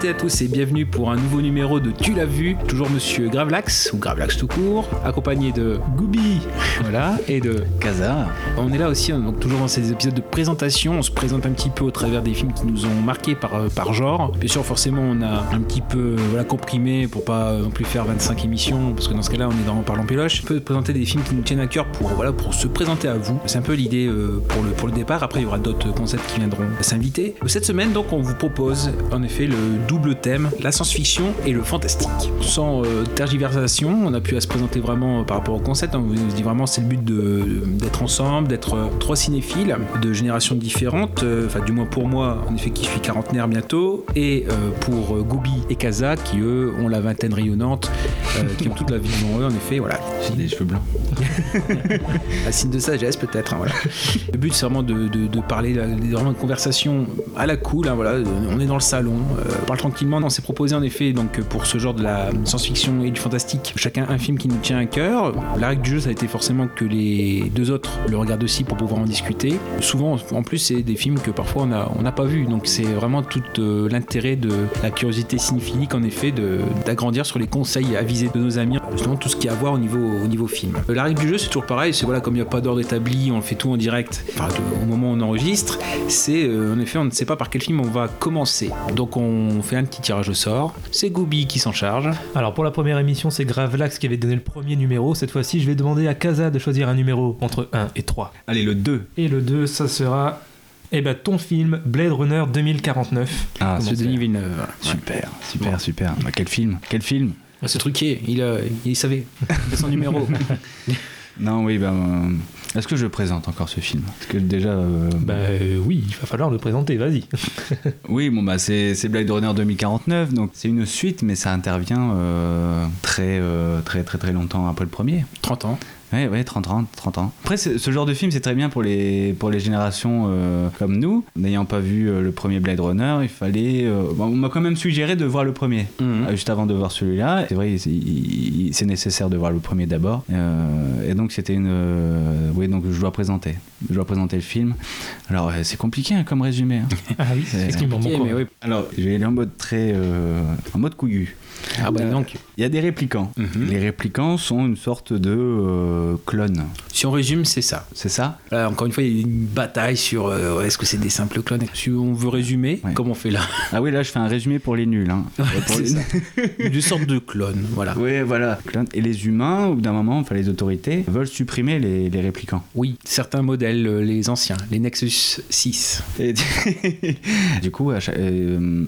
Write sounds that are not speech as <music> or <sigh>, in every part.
toutes à tous et bienvenue pour un nouveau numéro de Tu l'as vu, toujours monsieur Gravelax ou Gravelax tout court, accompagné de Gooby, voilà, et de Kaza. On est là aussi, donc toujours dans ces épisodes de présentation, on se présente un petit peu au travers des films qui nous ont marqués par, euh, par genre. Bien sûr, forcément, on a un petit peu euh, voilà, comprimé pour pas euh, non plus faire 25 émissions, parce que dans ce cas-là, on est dans Parlant Péloche. On peut présenter des films qui nous tiennent à cœur pour, voilà, pour se présenter à vous. C'est un peu l'idée pour, le, pour le départ. Après, il y aura d'autres concepts qui viendront s'inviter. Cette semaine, donc, on vous propose en effet le double thème, la science-fiction et le fantastique. Sans euh, tergiversation, on a pu à se présenter vraiment euh, par rapport au concept. hein. On vous dit vraiment, c'est le but d'être ensemble, d'être euh, trois cinéphiles de générations différentes. Enfin, du moins pour moi, en effet, qui suis quarantenaire bientôt, et pour Gobi et Kaza, qui eux ont la vingtaine rayonnante, qui ont toute la vie devant eux. En effet, voilà. J'ai des cheveux blancs. <laughs> Un signe de sagesse peut-être. hein, voilà. Le but c'est vraiment de, de- de parler, vraiment de conversation à la cool. hein, voilà, on est dans le salon, euh, on parle tranquillement. On s'est proposé en effet donc pour ce genre de la science-fiction et du fantastique, chacun un film qui nous tient à cœur. La règle du jeu ça a été forcément que les deux autres le regardent aussi pour pouvoir en discuter. Souvent en plus c'est des films que parfois on n'a on n'a pas vu, donc c'est vraiment tout euh, l'intérêt de la curiosité cinéphilique en effet d'agrandir sur les conseils avisés de nos amis, justement tout ce qu'il y a à voir au niveau, au niveau film. Euh, La règle du jeu c'est toujours pareil, c'est voilà comme il n'y a pas d'ordre établi, on fait tout en direct, au moment où on enregistre, c'est euh, en effet on ne sait pas par quel film on va commencer. Donc on fait un petit tirage au sort, c'est Gooby qui s'en charge. Alors pour la première émission, c'est Gravelax qui avait donné le premier numéro. Cette fois-ci, je vais demander à Kaza de choisir un numéro entre 1 et 3. Allez, le 2. Et le 2, ça sera eh ben, ton film Blade Runner 2049. Ah, C'est Denis Villeneuve. super, super, super. Bah, quel film Quel film Ouais, Ce truquier, il, euh, il savait, <laughs> c'est son numéro. Non, oui, bah. Est-ce que je présente encore ce film Parce que déjà. euh, Bah euh, oui, il va falloir le présenter, vas-y. <laughs> Oui, bon bah c'est c'est Blade Runner 2049, donc c'est une suite, mais ça intervient euh, très, euh, très très très longtemps après le premier. 30 ans. Ouais, ouais, 30 ans, 30 ans. Après, ce genre de film, c'est très bien pour les, pour les générations euh, comme nous. N'ayant pas vu euh, le premier Blade Runner, il fallait. euh, bon, on m'a quand même suggéré de voir le premier, Mhm. euh, juste avant de voir celui-là. C'est vrai, c'est- nécessaire de voir le premier d'abord. Euh, et donc, c'était une. euh, oui, donc je dois présenter. Je dois présenter le film. Alors, euh, c'est compliqué hein, comme résumé. hein. Ah oui, C'est effectivement. Ok, bon, mais oui. Alors, je vais aller en mode très. euh, en mode couillu. Ah bah Euh, donc, Il y a des réplicants. Mhm. Les réplicants sont une sorte de euh, clones. si on résume, c'est ça. C'est ça? Là, encore une fois, il y a une bataille sur euh, est-ce que c'est des simples clones? Si on veut résumer, Ouais. comme on fait là, Ah oui, là, je fais un résumé pour les nuls. Hein. Pour c'est les- ça. Des sortes de clones, voilà. Oui, voilà. Et les humains, au bout d'un moment, enfin les autorités, veulent supprimer les, les réplicants. Oui, certains modèles, euh, les anciens, les Nexus 6. Et <laughs> du coup, euh, euh,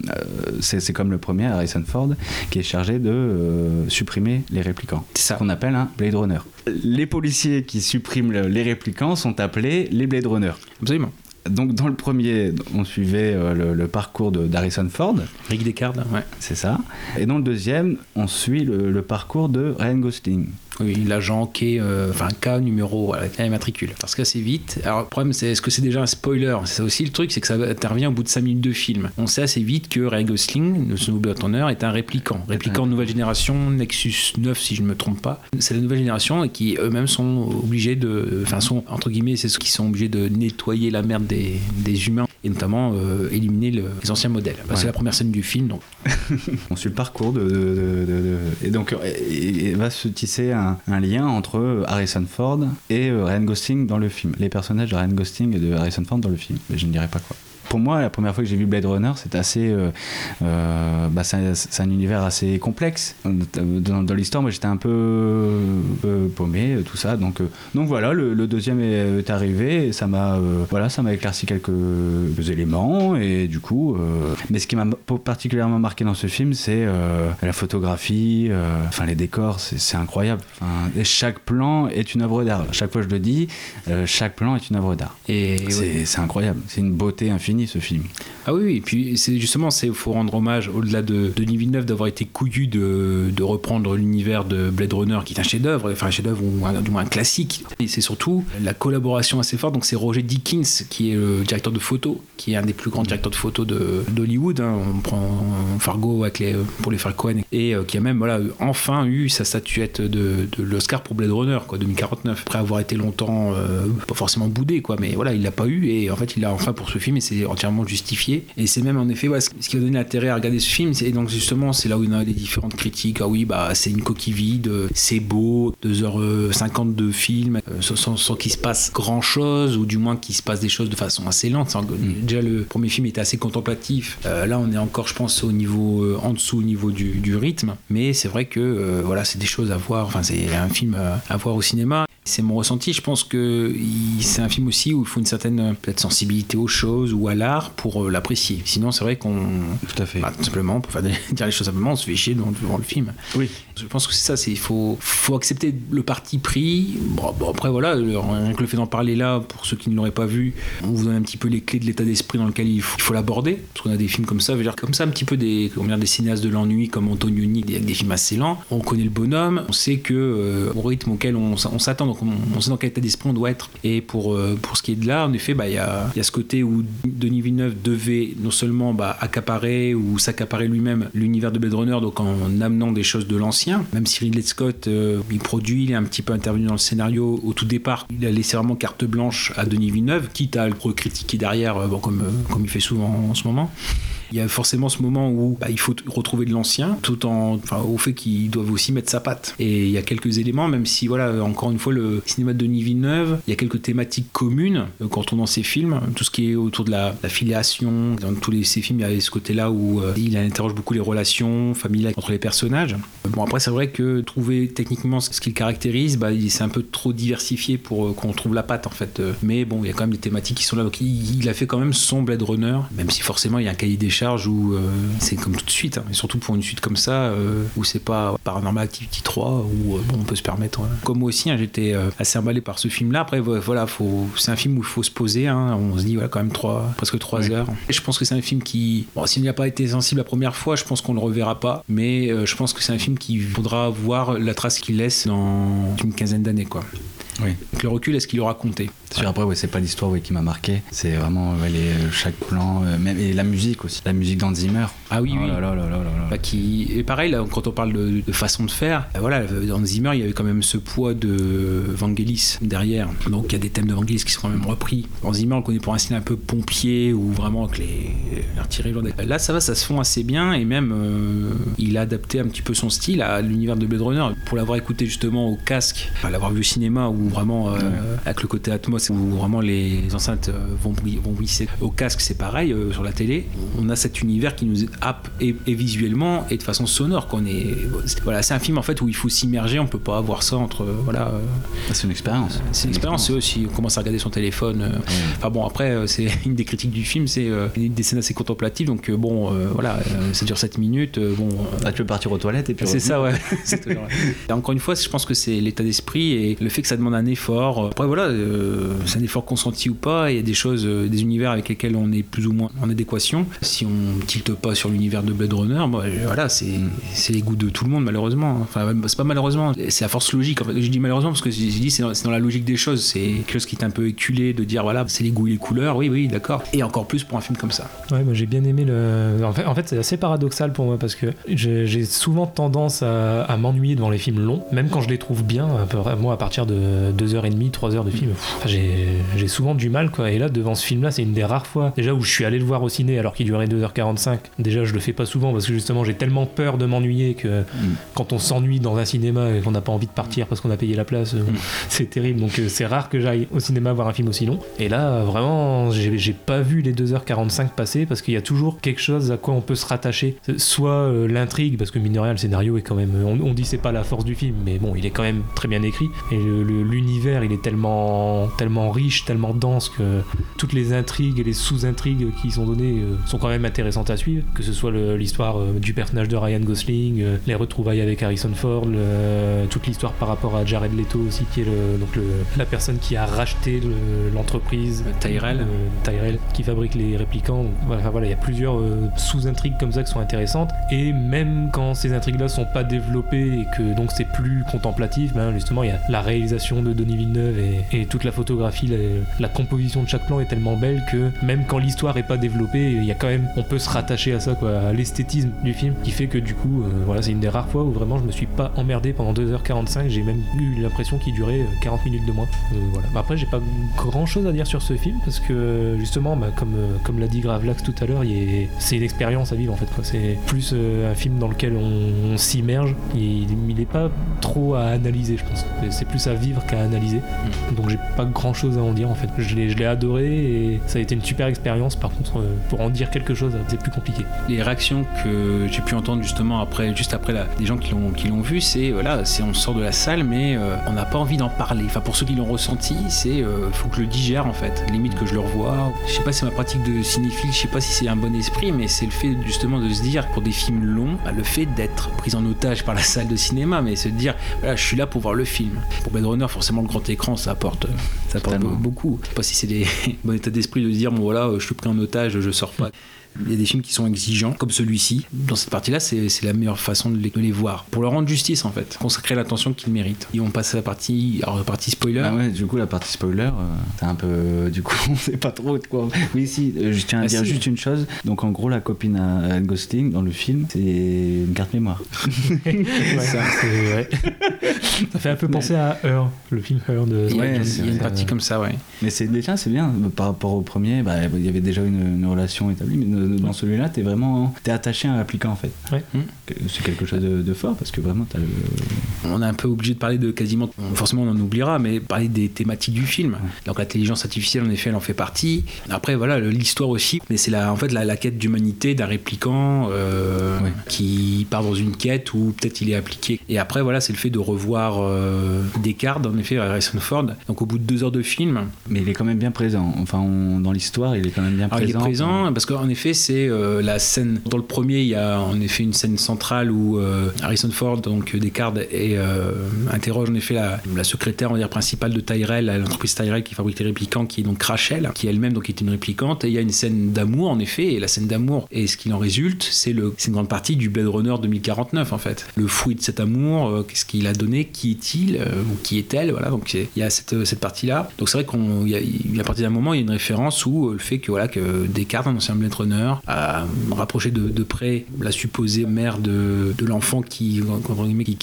c'est comme le premier, Harrison Ford, qui est chargé de euh, supprimer les réplicants. C'est ça. qu'on appelle un Blade Runner. Les policiers qui suppriment le- les réplicants sont appelés les Blade Runner. Absolument. Donc dans le premier, on suivait euh, le, le parcours de- d'Harrison Ford, Rick Descartes, ouais. c'est ça. Et dans le deuxième, on suit le, le parcours de Ryan Gosling. Oui, l'agent est, euh, enfin, K numéro, voilà, la matricule. Parce que assez vite. Alors, le problème, c'est est-ce que c'est déjà un spoiler? C'est ça aussi le truc, c'est que ça intervient au bout de 5 minutes de film. On sait assez vite que Ryan Gosling, le son Blade Runner, est un. Répliquant de nouvelle génération, Nexus 9, si je ne me trompe pas. C'est la nouvelle génération et qui eux-mêmes sont obligés de. Enfin, sont, entre guillemets, c'est ceux qui sont obligés de nettoyer la merde des humains et notamment euh, éliminer le- les anciens modèles. Bah, C'est la première scène du film, donc <laughs> On suit le parcours de, de- de- de- de- et donc il il va se tisser un, un lien entre Harrison Ford et euh, Ryan Gosling dans le film. Les personnages de Ryan Gosling et de Harrison Ford dans le film. Mais je ne dirai pas quoi. Pour moi, la première fois que j'ai vu Blade Runner, c'est assez, euh, euh, bah, c'est un, univers assez complexe. Dans, dans l'histoire, moi, j'étais un peu, peu paumé, tout ça. Donc, euh, donc voilà, le, le deuxième est, arrivé et ça m'a, euh, voilà, ça m'a éclairci quelques, éléments et du coup, euh, mais ce qui m'a particulièrement marqué dans ce film, c'est euh, la photographie, euh, enfin les décors, c'est incroyable. Enfin, chaque plan est une œuvre d'art. Chaque fois je le dis, euh, chaque plan est une œuvre d'art. Et C'est c'est incroyable. C'est une beauté infinie ce film. Ah oui, oui, et puis c'est justement, il faut rendre hommage, au-delà de Denis Villeneuve d'avoir été couillu de, de reprendre l'univers de Blade Runner, qui est un chef-d'œuvre, enfin un chef-d'œuvre ou du moins un classique. Et c'est surtout la collaboration assez forte. Donc c'est Roger Dickens qui est le directeur de photo, qui est un des plus grands directeurs de photo d'Hollywood. hein. On prend Fargo avec les, pour les Cohen et euh, qui a même voilà enfin eu sa statuette de, de l'Oscar pour Blade Runner, quoi, 2049. Après avoir été longtemps euh, pas forcément boudé, quoi, mais voilà, il l'a pas eu et en fait il l'a enfin pour ce film et c'est entièrement justifié. Et c'est même en effet ouais, ce qui a donné l'intérêt à regarder ce film. C'est donc justement c'est là où il y a les différentes critiques. Ah oui, bah c'est une coquille vide, c'est beau, 2h50 de film euh, sans, qu'il se passe grand chose ou du moins qu'il se passe des choses de façon assez lente. C'est- Déjà le premier film était assez contemplatif. Euh, là on est encore, je pense, au niveau euh, en dessous au niveau du, du rythme. Mais c'est vrai que euh, voilà, c'est des choses à voir. Enfin, c'est un film euh, à voir au cinéma. C'est mon ressenti. Je pense que c'est un film aussi où il faut une certaine peut-être sensibilité aux choses ou à l'art pour euh, l'apprécier. Sinon, c'est vrai qu'on Tout à fait. bah, tout simplement, pour faire des- <laughs> dire les choses simplement, on se fait chier devant, devant le film. Oui. Je pense que c'est ça, il faut, accepter le parti pris. Après voilà, rien que le fait d'en parler là, pour ceux qui ne l'auraient pas vu, on vous donne un petit peu les clés de l'état d'esprit dans lequel il faut, l'aborder. Parce qu'on a des films comme ça, comme ça, un petit peu des, dire, des cinéastes de l'ennui comme Antonioni, des- des films assez lents. On connaît le bonhomme, on sait que euh, au rythme auquel on, s'attend, donc on, sait dans quel état d'esprit on doit être. Et pour, euh, pour ce qui est de là, en effet, bah, il y, a, il y a ce côté où Denis Villeneuve devait non seulement bah, accaparer ou s'accaparer lui-même l'univers de Blade Runner, donc en amenant des choses de l'ancien, même si Ridley Scott, euh, il produit, il est un petit peu intervenu dans le scénario au tout départ, il a laissé vraiment carte blanche à Denis Villeneuve, quitte à le critiquer derrière, euh, bon, comme, euh, comme il fait souvent en ce moment. Il y a forcément ce moment où bah, il faut retrouver de l'ancien, tout en, au fait qu'ils doivent aussi mettre sa patte. Et il y a quelques éléments, même si, voilà, encore une fois, le cinéma de Denis Villeneuve, il y a quelques thématiques communes euh, quand on dans ses films, tout ce qui est autour de la, filiation. Dans tous les, ses films, il y a ce côté-là où euh, il interroge beaucoup les relations familiales entre les personnages. Bon, après, c'est vrai que trouver techniquement ce ce qui le caractérise, bah, c'est un peu trop diversifié pour euh, qu'on trouve la patte, en fait. Euh, Mais bon, il y a quand même des thématiques qui sont là. Donc, il, il a fait quand même son Blade Runner, même si forcément, il y a un cahier des charges où euh, c'est comme tout de suite, hein, et surtout pour une suite comme ça, euh, où c'est pas Paranormal Activity 3, où euh, bon, on peut se permettre. Comme moi aussi, hein, j'étais assez emballé par ce film-là. Après, vo- voilà, faut, c'est un film où il faut se poser. hein. on se dit, voilà, quand même trois, presque 3 heures. Et je pense que c'est un film qui, bon, s'il n'y a pas été sensible la première fois, je pense qu'on le reverra pas. Mais je pense que c'est un film qui faudra voir la trace qu'il laisse dans une quinzaine d'années, quoi. Oui. Avec le recul, est-ce qu'il aura compté? Après, ouais, c'est pas l'histoire ouais, qui m'a marqué. C'est vraiment ouais, les, chaque plan, euh, même, et la musique aussi. La musique d'Hans Zimmer. Ah oui, Oh oui. là là là. Bah, qui et pareil là quand on parle de, de façon de faire euh, voilà dans Zimmer il y avait quand même ce poids de Vangelis derrière donc il y a des thèmes de Vangelis qui sont quand même repris dans Zimmer on le connaît pour un style un peu pompier ou vraiment avec les artilleries lourdes. là ça va ça se fond assez bien et même euh, il a adapté un petit peu son style à l'univers de Blade Runner pour l'avoir écouté justement au casque l'avoir vu au cinéma où vraiment euh, avec le côté Atmos où vraiment les enceintes euh, vont vont bruisser au casque c'est pareil euh, sur la télé. On a cet univers qui nous happe et, et visuellement et de façon sonore qu'on est voilà c'est un film en fait où il faut s'immerger. On peut pas avoir ça entre voilà euh, Ah, C'est une expérience. c'est une expérience. c'est aussi on commence à regarder son téléphone enfin bon après c'est <laughs> une des critiques du film c'est des scènes assez contemplatives. Donc bon voilà ça dure 7 minutes bon Ah, tu peux partir aux toilettes et puis c'est ça, <laughs> ouais. Et encore une fois, je pense que c'est l'état d'esprit et le fait que ça demande un effort. Après, voilà, euh, c'est un effort consenti ou pas. Il y a des choses, euh, des univers avec lesquels on est plus ou moins en adéquation. Si on tilte pas sur l'univers de Blade Runner, bah, euh, voilà, c'est les goûts de tout le monde, malheureusement. Enfin, même- c'est pas malheureusement, c'est à force logique. En fait, je dis malheureusement parce que j'ai dit c'est dans, la logique des choses. C'est quelque chose qui est un peu éculé de dire voilà, c'est les goûts et les couleurs. Oui, oui, d'accord. Et encore plus pour un film comme ça. Ouais, moi j'ai bien aimé le. En fait, en fait c'est assez paradoxal pour moi parce que j'ai souvent tendance à, à m'ennuyer devant les films longs, même quand je les trouve bien. à peu près- Moi, à partir de 2h30, 3h de film, enfin, j'ai souvent du mal quoi. Et là, devant ce film-là, c'est une des rares fois déjà où je suis allé le voir au ciné alors qu'il durait 2h45. Déjà, je le fais pas souvent parce que justement, j'ai tellement peur de m'ennuyer que quand on s'ennuie dans un cinéma et qu'on n'a pas envie de partir parce qu'on a payé la place, euh, <laughs> c'est terrible. Donc euh, c'est rare que j'aille au cinéma voir un film aussi long. Et là, vraiment, j'ai pas vu les 2h45 passer parce qu'il y a toujours quelque chose à quoi on peut se rattacher. Soit euh, l'intrigue, parce que mine de rien, le scénario est quand même. On, on dit c'est pas la force du film, mais bon, il est quand même très bien écrit. Et le- le- l'univers, il est tellement, tellement riche, tellement dense que toutes les intrigues et les sous-intrigues qui y sont données euh, sont quand même intéressantes à suivre. Que ce soit l'histoire euh, du personnage de Ryan Gosling, euh, les retrouvailles avec Harrison Ford, le- toute l'histoire par rapport à Jared Leto aussi, qui est le, donc le- la personne qui a racheté le- l'entreprise. Tyrell. Tyrell, qui fabrique les réplicants. Donc, Voilà, il y a plusieurs sous-intrigues comme ça qui sont intéressantes. Et même quand ces intrigues-là sont pas développées et que donc c'est plus contemplatif, ben justement, il y a la réalisation de Denis Villeneuve et, toute la photographie, la, composition de chaque plan est tellement belle que même quand l'histoire est pas développée, il y a quand même, on peut se rattacher à ça, à l'esthétisme du film, qui fait que du coup, euh, voilà, c'est une des rares fois où vraiment je me suis pas emmerdé pendant 2h45. J'ai même eu l'impression qu'il durait euh, 40 minutes de moins. Euh, voilà. Bah, après, j'ai pas grand chose à dire sur ce film parce que justement, bah, comme, euh, comme l'a dit Gravelax tout à l'heure, c'est une expérience à vivre en fait. C'est plus euh, un film dans lequel on, s'immerge. Il, il est pas trop à analyser, je pense. C'est plus à vivre analyser. Donc j'ai pas grand chose à en dire en fait. Je l'ai je l'ai adoré et ça a été une super expérience. Par contre, euh, pour en dire quelque chose, c'est plus compliqué. les réactions que j'ai pu entendre justement après, juste après la, des gens qui l'ont qui l'ont vu, c'est voilà, c'est on sort de la salle, mais euh, on n'a pas envie d'en parler. Enfin, pour ceux qui l'ont ressenti, c'est euh, faut que je le digère en fait. Limite que je le revoie. Je sais pas si c'est ma pratique de cinéphile, je sais pas si c'est un bon esprit, mais c'est le fait justement de se dire pour des films longs, bah, le fait d'être pris en otage par la salle de cinéma, mais se dire voilà, je suis là pour voir le film. Pour Blade Runner, forcément le grand écran, ça apporte, ça apporte Totalement. beaucoup. Je sais pas si c'est des <laughs> bon état d'esprit de dire bon voilà, je suis pris en otage, je sors pas. Il y a des films qui sont exigeants, comme celui-ci. Dans cette partie-là, c'est la meilleure façon de les, de les voir. Pour leur rendre justice, en fait. Consacrer l'attention qu'ils méritent. Et on passe à la partie, alors, la partie spoiler. Ah ouais, du coup, la partie spoiler, euh, c'est un peu. Du coup, <laughs> on sait pas trop de quoi. Oui, si, euh, je tiens à Ah, dire si. juste une chose. Donc, en gros, la copine à Gosling dans le film, c'est une carte mémoire. <laughs> Ouais, c'est ouais. ça fait un peu penser à Her, le film Her de. Il Ouais, il y a c'est une partie comme ça, ouais. Mais c'est déjà, c'est bien. Par rapport au premier, bah, il y avait déjà une, une relation établie. Mais dans celui-là, t'es vraiment. T'es attaché à un applicant, en fait. Ouais. Hmm. C'est quelque chose de, de fort parce que vraiment, t'as le. On est un peu obligé de parler de quasiment, forcément on en oubliera, mais parler des thématiques du film. Donc l'intelligence artificielle, en effet, elle en fait partie. Après, voilà, l'histoire aussi, mais c'est la, en fait la, la quête d'humanité d'un répliquant euh, Ouais. qui part dans une quête où peut-être il est appliqué. Et après, voilà, c'est le fait de revoir euh, Descartes, en effet, Harrison Ford. Donc au bout de deux heures de film, Mais il est quand même bien présent. Enfin, on- dans l'histoire, il est quand même bien alors, il est présent. présent parce qu'en effet c'est euh, la scène. Dans le premier il y a en effet une scène centrale où euh, Harrison Ford donc Descartes et euh, interroge en effet la, secrétaire on va principale de Tyrell l'entreprise Tyrell qui fabrique les réplicants qui est donc Rachel qui elle-même donc est une réplicante. Et il y a une scène d'amour en effet. Et la scène d'amour et ce qu'il en résulte c'est une grande partie du Blade Runner 2049 en fait. Le fruit de cet amour qu'est-ce qu'il a donné qui est-il ou qui est-elle voilà. Donc il y a cette, cette partie là donc c'est vrai qu'on partir d'un moment il y a une référence où le fait que voilà que Descartes un ancien Blade Runner a rapproché de, de près la supposée mère de, de l'enfant qui,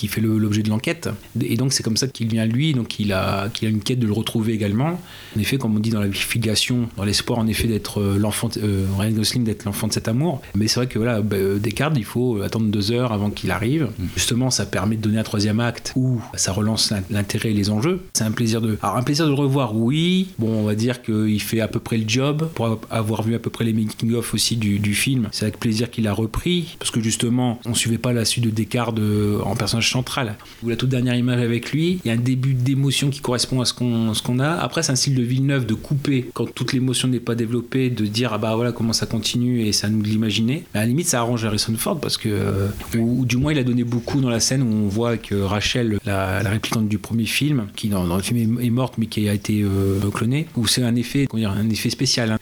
fait l'objet de l'enquête. Et donc c'est comme ça qu'il vient à lui. Donc il a qu'il a une quête de le retrouver également. En effet comme on dit dans la filiation dans l'espoir en effet d'être euh, l'enfant euh, Ryan Gosling d'être l'enfant de cet amour. Mais c'est vrai que voilà bah, euh, Descartes il faut attendre deux heures avant qu'il arrive. Justement ça permet de donner un troisième acte où ça relance l'in- l'intérêt et les enjeux. C'est un plaisir de alors un plaisir de le revoir oui. Bon on va dire qu'il fait à peu près le job pour avoir vu à peu près les making of du, film. C'est avec plaisir qu'il a repris parce que justement on suivait pas la suite de Descartes de- en personnage central. Ou la toute dernière image avec lui il y a un début d'émotion qui correspond à ce qu'on qu'on a. Après c'est un style de Villeneuve de couper quand toute l'émotion n'est pas développée de dire ah bah voilà comment ça continue et à nous l'imaginer. À la limite ça arrange Harrison Ford parce que euh, ou, du moins il a donné beaucoup dans la scène où on voit que Rachel la, la réplicante du premier film qui dans, le film est, est morte mais qui a été euh, clonée où c'est un effet comment dire, un effet spécial hein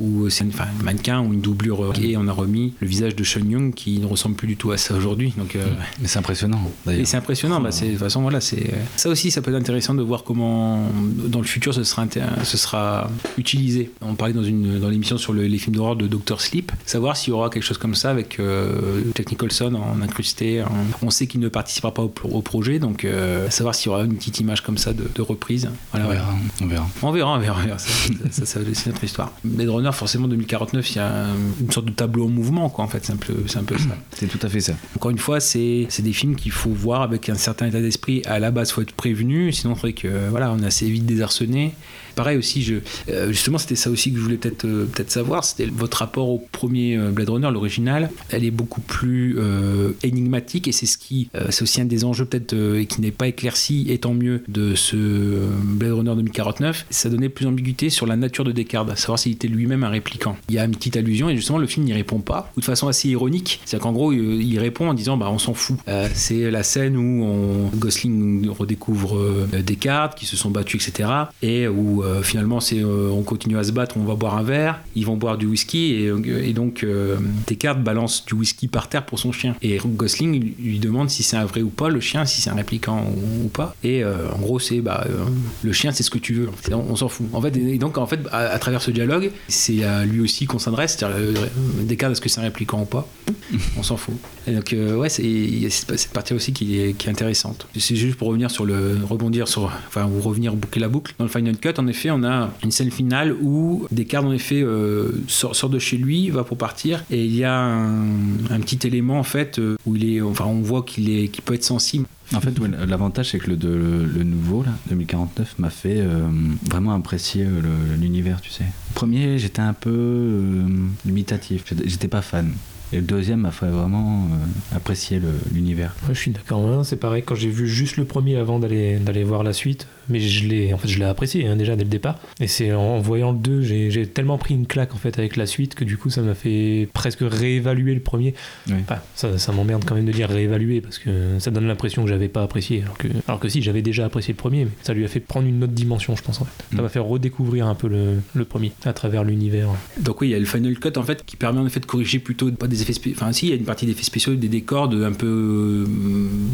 où c'est enfin, un mannequin ou une doublure euh, et on a remis le visage de Sean Young qui ne ressemble plus du tout à ça aujourd'hui donc euh, Mais c'est impressionnant, et c'est impressionnant. Bah, c'est, de toute façon, voilà, c'est ça aussi, ça peut être intéressant de voir comment dans le futur ce sera, ce sera utilisé. On parlait dans une dans l'émission sur le- les films d'horreur de Dr Sleep, savoir s'il y aura quelque chose comme ça avec euh, Jack Nicholson en incrusté. en- On sait qu'il ne participera pas au, au projet, donc euh, savoir s'il y aura une petite image comme ça de, de reprise. Voilà, On ouais. verra. On verra. On verra, on verra, on verra. Ça, ça, ça, c'est notre histoire. Blade Runner, forcément, 2049, il y a un- une sorte de tableau en mouvement, quoi, en fait. C'est un peu, c'est un peu ça. C'est tout à fait ça. Encore une fois, c'est c'est des films qu'il faut voir avec un certain état d'esprit. À la base, faut être prévenu, sinon, c'est vrai que voilà, on est assez vite désarçonné. Pareil aussi, euh, justement, c'était ça aussi que je voulais peut-être euh, savoir, c'était votre rapport au premier euh, Blade Runner, l'original. Elle est beaucoup plus énigmatique et c'est ce qui, c'est aussi un des enjeux peut-être euh, qui n'est pas éclairci, et tant mieux, de ce Blade Runner 2049. Ça donnait plus d'ambiguïté sur la nature de Descartes, à savoir s'il était lui-même un répliquant. Il y a une petite allusion et justement le film n'y répond pas, ou de façon assez ironique. C'est-à-dire qu'en gros, il répond en disant bah on s'en fout. C'est la scène où Gosling redécouvre Descartes, qui se sont battus, etc. Et où euh, finalement c'est euh, on continue à se battre, on va boire un verre, ils vont boire du whisky et, euh, et donc euh, Descartes balance du whisky par terre pour son chien. Et Gosling lui- demande si c'est un vrai ou pas, le chien, si c'est un répliquant ou, ou pas. Et en gros c'est bah le chien c'est ce que tu veux. On, on s'en fout. En fait et donc en fait à, à travers ce dialogue c'est à lui aussi qu'on s'adresse. C'est-à-dire Descartes est-ce que c'est un répliquant ou pas? <laughs> On s'en fout. Et donc ouais c'est cette partie aussi qui est, qui est intéressante. C'est juste pour revenir sur le rebondir sur enfin ou revenir boucler la boucle. Dans le final cut en effet on a une scène finale où Descartes en effet euh, sort, sort de chez lui va pour partir et il y a un, un petit élément en fait euh, où il est enfin on voit qu'il est qu'il peut être sensible. En fait, ouais, l'avantage, c'est que le, de- le, le nouveau, là, 2049, m'a fait euh, vraiment apprécier l'univers, tu sais. Le premier, j'étais un peu euh, limitatif, J'étais- pas fan. Et le deuxième m'a fait vraiment euh, apprécier l'univers. Ouais, je suis d'accord. C'est pareil quand j'ai vu juste le premier avant d'aller d'aller voir la suite, mais je l'ai en fait je l'ai apprécié hein, déjà dès le départ. Et c'est en, en voyant le 2, j'ai tellement pris une claque en fait avec la suite que du coup ça m'a fait presque réévaluer le premier. Oui. Enfin, ça, ça m'emmerde quand même de dire réévaluer parce que ça donne l'impression que j'avais pas apprécié, alors que alors que si j'avais déjà apprécié le premier, mais ça lui a fait prendre une autre dimension, je pense en fait. Ça Mm. m'a fait redécouvrir un peu le, le premier à travers l'univers. Donc oui, il y a le Final Cut en fait qui permet en effet de corriger plutôt pas des effets spéciaux. Enfin si, il y a une partie d'effets spéciaux, des décors, de un peu euh,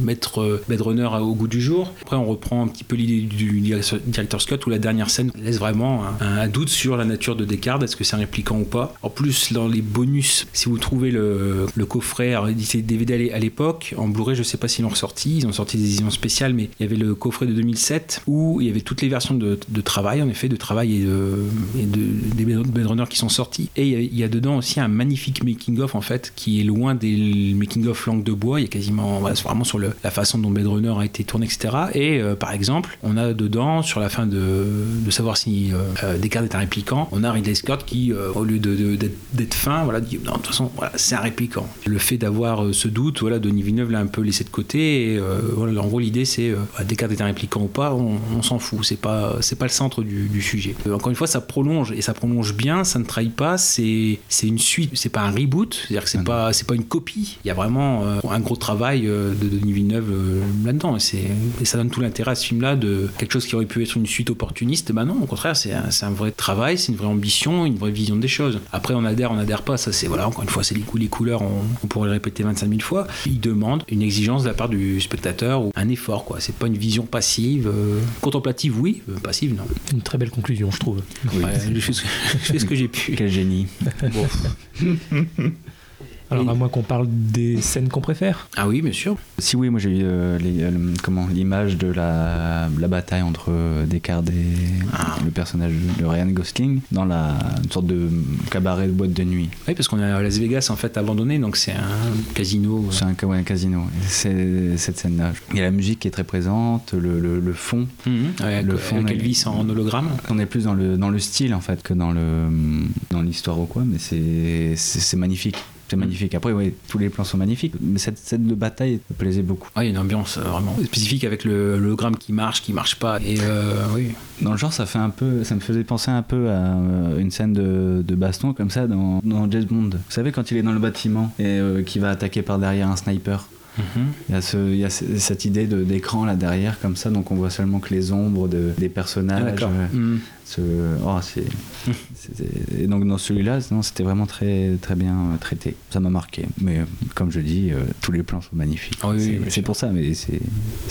mettre euh, Blade Runner au goût du jour. Après, on reprend un petit peu l'idée du director's cut où la dernière scène laisse vraiment un, doute sur la nature de Descartes. Est-ce que c'est un répliquant ou pas En plus, dans les bonus, si vous trouvez le, coffret, était DVD à l'é- à l'époque, en Blu-ray, je sais pas s'ils l'ont ressorti, ils ont sorti des éditions spéciales, mais il y avait le coffret de 2007 où il y avait toutes les versions de, travail, en effet, de travail et de, et de- des qui sont sortis. Et il y a- dedans aussi un magnifique making-of, en fait, qui est loin des making-of langue de bois. Il y a quasiment, vraiment sur la façon dont Blade Runner a été tourné, etc. Et euh, par exemple, on a dedans, sur la fin de, de savoir si euh, euh, Descartes est un répliquant, on a Ridley Scott qui, euh, au lieu d'être fin, voilà, dit non, de toute façon, voilà, c'est un répliquant. Le fait d'avoir ce doute, voilà, Denis Villeneuve l'a un peu laissé de côté. Et, voilà, en gros, l'idée, c'est euh, Descartes est un répliquant ou pas, on, on s'en fout. C'est pas, c'est pas le centre du, du sujet. Encore une fois, ça prolonge et ça prolonge bien, ça ne trahit pas. C'est, c'est une suite, c'est pas un reboot, c'est-à-dire que c'est Ah pas, c'est pas une copie. Il y a vraiment un gros travail de Denis Villeneuve là-dedans. Et, et ça donne tout l'intérêt à ce film-là de quelque chose qui aurait pu être une suite opportuniste. Bah non, au contraire, c'est un, vrai travail, c'est une vraie ambition, une vraie vision des choses. Après, on adhère, on adhère pas. Ça, c'est voilà, encore une fois, c'est les couleurs. On, on pourrait le répéter 25 000 fois. Il demande une exigence de la part du spectateur ou un effort, quoi. C'est pas une vision passive, euh, contemplative, oui, euh, passive, non. Une très belle conclusion, je trouve. Oui. Ouais, je, fais ce, je fais ce que j'ai pu. Quel génie. <laughs> Alors Et- à moins qu'on parle des scènes qu'on préfère. Ah oui, bien sûr. Si oui, moi j'ai eu euh, les- euh, le- comment l'image de la, la bataille entre euh, Descartes et Ah. le personnage de Ryan Gosling dans la une sorte de cabaret de boîte de nuit. Oui, parce qu'on est à Las Vegas, en fait, abandonné, donc c'est un casino. C'est un, ca- ouais, un casino. C'est cette scène-là. Il y a la musique qui est très présente, le, le- le fond. Mhm, Le fond avec est- Elvis en hologramme. On est plus dans le, dans le style en fait que dans le dans l'histoire ou quoi, mais c'est magnifique. C'est magnifique. Après, oui, tous les plans sont magnifiques, mais cette scène de bataille me plaisait beaucoup. Ah, il y a une ambiance euh, vraiment spécifique avec le l'hologramme qui marche, qui marche pas. Et euh, oui. Dans le genre, ça fait un peu, ça me faisait penser un peu à euh, une scène de, de baston comme ça dans, dans James Bond. Vous savez quand il est dans le bâtiment et euh, qui va attaquer par derrière un sniper. Mhm. Il y a, ce, il y a ce- cette idée de- d'écran là derrière comme ça, donc on voit seulement que les ombres de- des Ah, personnages. euh, Mhm. Ce- oh, <laughs> et donc dans celui-là, c'était vraiment très, très bien euh, traité. Ça m'a marqué. Mais euh, comme je dis, euh, tous les plans sont magnifiques. Ah oui, c'est, pour ça, mais c'est,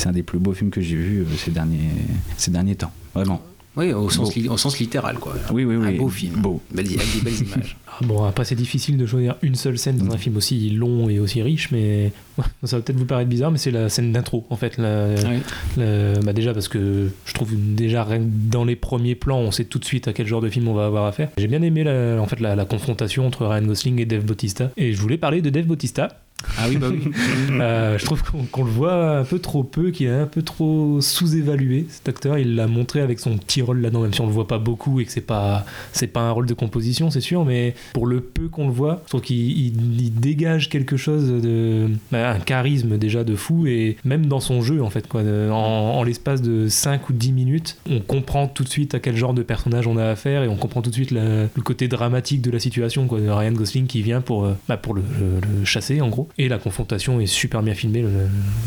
un des plus beaux films que j'ai vus euh, ces derniers, ces derniers temps. Vraiment. Oui, au sens, Beau. li- au sens littéral, quoi. Oui, oui, oui. Un beau film. Beau. Belles- avec des belles images. <laughs> Ah, Bon, après, c'est difficile de choisir une seule scène dans un Mm. film aussi long et aussi riche, mais ouais, <laughs> ça va peut-être vous paraître bizarre, mais c'est la scène d'intro, en fait. La- Ouais. la- bah déjà, parce que je trouve déjà, rien que dans les premiers plans, on sait tout de suite à quel genre de film on va avoir affaire. J'ai bien aimé la, en fait, la, la confrontation entre Ryan Gosling et Dave Bautista. Et je voulais parler de Dave Bautista, Ah oui, bah oui. <laughs> Euh, je trouve qu'on le voit un peu trop peu, qu'il est un peu trop sous-évalué cet acteur. Il l'a montré avec son petit rôle là-dedans, même si on le voit pas beaucoup et que c'est pas pas un rôle de composition, c'est sûr, mais pour le peu qu'on le voit, je trouve qu'il il- il dégage quelque chose de bah, un charisme déjà de fou et même dans son jeu en fait quoi. En, l'espace de 5 ou 10 minutes, on comprend tout de suite à quel genre de personnage on a affaire et on comprend tout de suite le côté dramatique de la situation. De Ryan Gosling qui vient pour euh, bah, pour le chasser en gros et la confrontation est super bien filmée.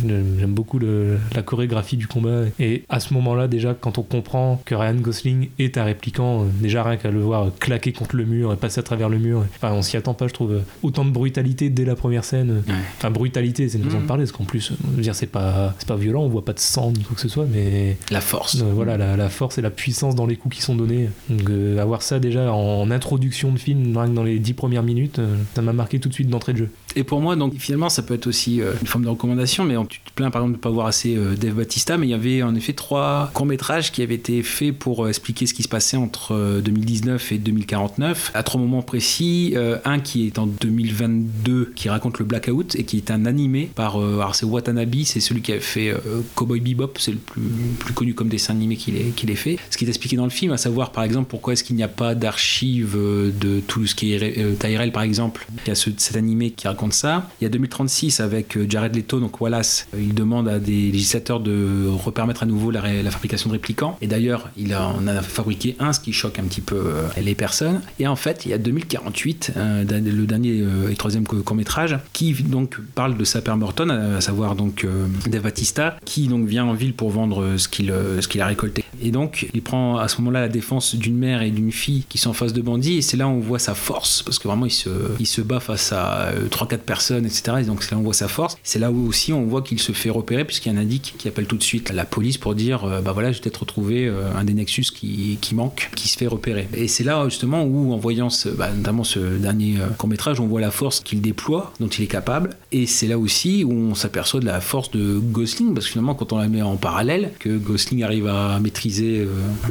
J'aime beaucoup le- la chorégraphie du combat et à ce moment-là déjà quand on comprend que Ryan Gosling est un répliquant, euh, déjà rien qu'à le voir claquer contre le mur et passer à travers le mur, enfin on s'y attend pas je trouve. Autant de brutalité dès la première scène. Ouais. Enfin brutalité c'est une façon de parler parce qu'en plus, euh, dire c'est pas c'est pas violent, on voit pas de sang ni quoi que ce soit, mais La force. euh, voilà la, la force et la puissance dans les coups qui sont donnés. Donc euh, avoir ça déjà en introduction de film, rien que dans les dix premières minutes, euh, ça m'a marqué tout de suite d'entrée de jeu. Et pour moi, donc finalement, ça peut être aussi euh, une forme de recommandation, mais tu te plains par exemple de ne pas voir assez euh, Dave Batista, mais il y avait en effet trois courts-métrages qui avaient été faits pour euh, expliquer ce qui se passait entre euh, 2019 et 2049, à trois moments précis. Un qui est en 2022, qui raconte le blackout, et qui est un animé par, alors c'est Watanabe, c'est celui qui avait fait Cowboy Bebop, c'est le plus, connu comme dessin animé qu'il ait, fait. Ce qui est expliqué dans le film, à savoir par exemple pourquoi est-ce qu'il n'y a pas d'archives de tout ce qui est Tyrell par exemple. Il y a ce- cet animé qui raconte ça. Il y a 2036 avec euh, Jared Leto, donc Wallace, euh, il demande à des législateurs de repermettre à nouveau la, fabrication de répliquants. Et d'ailleurs, il en a fabriqué un, ce qui choque un petit peu euh, les personnes. Et en fait, il y a 2048, le dernier et troisième court-métrage, qui donc parle de Sapper Morton, à savoir donc Dave Batista, qui donc vient en ville pour vendre ce qu'il a récolté. Et donc, il prend à ce moment-là la défense d'une mère et d'une fille qui sont en face de bandits. Et c'est là où on voit sa force, parce que vraiment, il se bat face à 3-4 de personnes, etc. Et donc c'est là où on voit sa force. C'est là où aussi on voit qu'il se fait repérer puisqu'il y a un indique qui appelle tout de suite la police pour dire euh, bah voilà j'ai peut-être retrouvé euh, un des nexus qui, manque, qui se fait repérer. Et c'est là justement où en voyant bah, notamment ce dernier euh, court métrage on voit la force qu'il déploie, dont il est capable. Et c'est là aussi où on s'aperçoit de la force de Gosling parce que finalement quand on la met en parallèle, que Gosling arrive à maîtriser euh,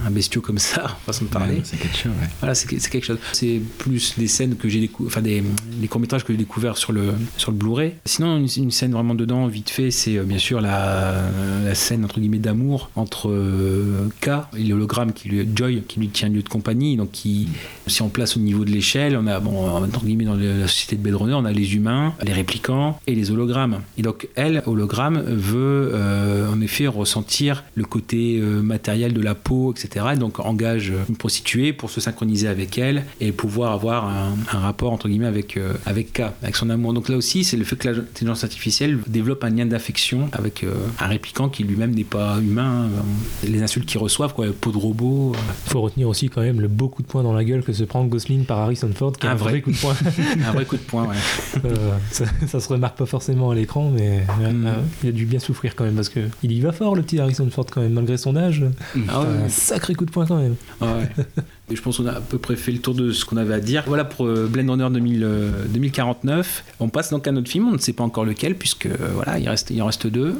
un bestiau comme ça, <laughs> façon de parler. C'est quelque chose. Voilà c'est quelque chose. C'est plus des scènes que j'ai découvert, enfin des, des courts métrages que j'ai découverts sur le, sur le Blu-ray. Sinon, une, scène vraiment dedans, vite fait, c'est euh, bien sûr la, scène entre guillemets d'amour entre euh, K et l'hologramme qui lui, Joy, qui lui tient lieu de compagnie. Donc, qui, si on place au niveau de l'échelle, on a, entre guillemets, dans la société de Blade on a les humains, les réplicants et les hologrammes. Et donc, elle, hologramme, veut euh, en effet ressentir le côté matériel de la peau, etc. Et donc, engage une prostituée pour se synchroniser avec elle et pouvoir avoir un, rapport, entre guillemets, avec, avec K, avec son amour. Donc, là aussi, c'est le fait que l'intelligence artificielle développe un lien d'affection avec euh, un réplicant qui lui-même n'est pas humain. Euh, Les insultes qu'il reçoivent, quoi, peau de robot. euh, Faut retenir aussi quand même le beau coup de poing dans la gueule que se prend Gosling par Harrison Ford, qui est Un un vrai, vrai. coup de poing. <laughs> un vrai coup de poing, ouais. <laughs> Euh, ça, ça se remarque pas forcément à l'écran, mais Mm. il a dû bien souffrir quand même parce que il y va fort le petit Harrison Ford quand même, malgré son âge. Ah ouais. Un sacré coup de poing quand même. Ouais. <laughs> Et je pense qu'on a à peu près fait le tour de ce qu'on avait à dire. Voilà pour euh, Blade Runner 2000, euh, 2049. On passe donc à notre film, on ne sait pas encore lequel, puisque euh, voilà, il, reste, il en reste deux.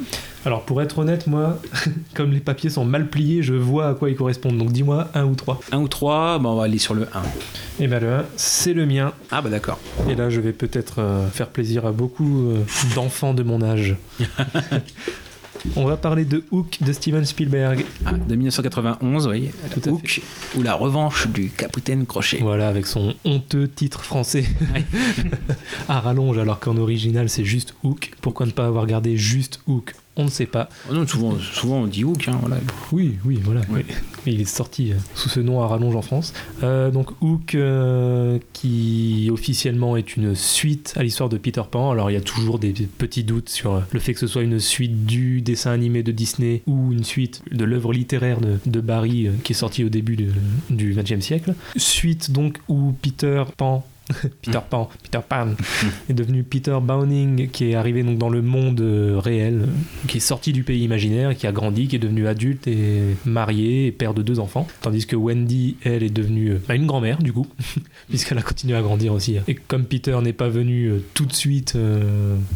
Alors pour être honnête, moi, <laughs> comme les papiers sont mal pliés, je vois à quoi ils correspondent. Donc dis-moi un ou trois. Un ou trois, bah, on va aller sur le 1. Et ben le 1, c'est le mien. Ah bah d'accord. Et là, je vais peut-être euh, faire plaisir à beaucoup euh, d'enfants de mon âge. <laughs> On va parler de Hook de Steven Spielberg. Ah, de 1991, oui. Tout à Hook ou la revanche du capitaine Crochet. Voilà, avec son honteux titre français. Ouais. <laughs> à rallonge, alors qu'en original, c'est juste Hook. Pourquoi ne pas avoir gardé juste Hook On ne sait pas. Oh non, souvent, souvent on dit Hook. Hein, voilà. Oui, oui, voilà. Mais Il est sorti euh, sous ce nom à rallonge en France. Euh, donc Hook, euh, qui officiellement est une suite à l'histoire de Peter Pan. Alors il y a toujours des petits doutes sur le fait que ce soit une suite du dessin animé de Disney ou une suite de l'œuvre littéraire de, de Barry euh, qui est sortie au début de- du XXe siècle. Suite donc où Peter Pan <laughs> Peter Pan, Peter Pan est devenu Peter Browning, qui est arrivé donc dans le monde euh, réel, qui est sorti du pays imaginaire, qui a grandi, qui est devenu adulte et marié et père de deux enfants. Tandis que Wendy, elle, est devenue euh, bah, une grand-mère du coup, <laughs> puisqu'elle a continué à grandir aussi. Et comme Peter n'est pas venu euh, tout de suite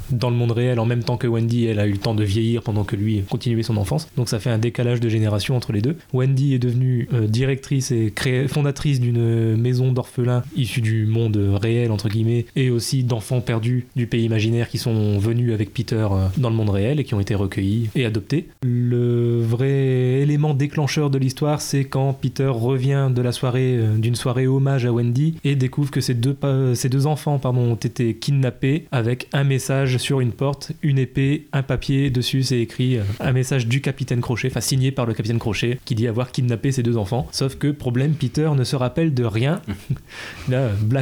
dans le monde réel en même temps que Wendy, elle a eu le temps de vieillir pendant que lui continuait son enfance. Donc ça fait un décalage de génération entre les deux. Wendy est devenue directrice et fondatrice d'une maison d'orphelins issue du monde réels entre guillemets et aussi d'enfants perdus du pays imaginaire qui sont venus avec Peter euh, dans le monde réel et qui ont été recueillis et adoptés. Le vrai élément déclencheur de l'histoire, c'est quand Peter revient de la soirée euh, d'une soirée hommage à Wendy et découvre que ces deux, ces deux enfants pardon, ont été kidnappés avec un message sur une porte, une épée, un papier dessus, c'est écrit euh, un message du capitaine Crochet, enfin signé par le capitaine Crochet, qui dit avoir kidnappé ces deux enfants. Sauf que problème, Peter ne se rappelle de rien. <laughs>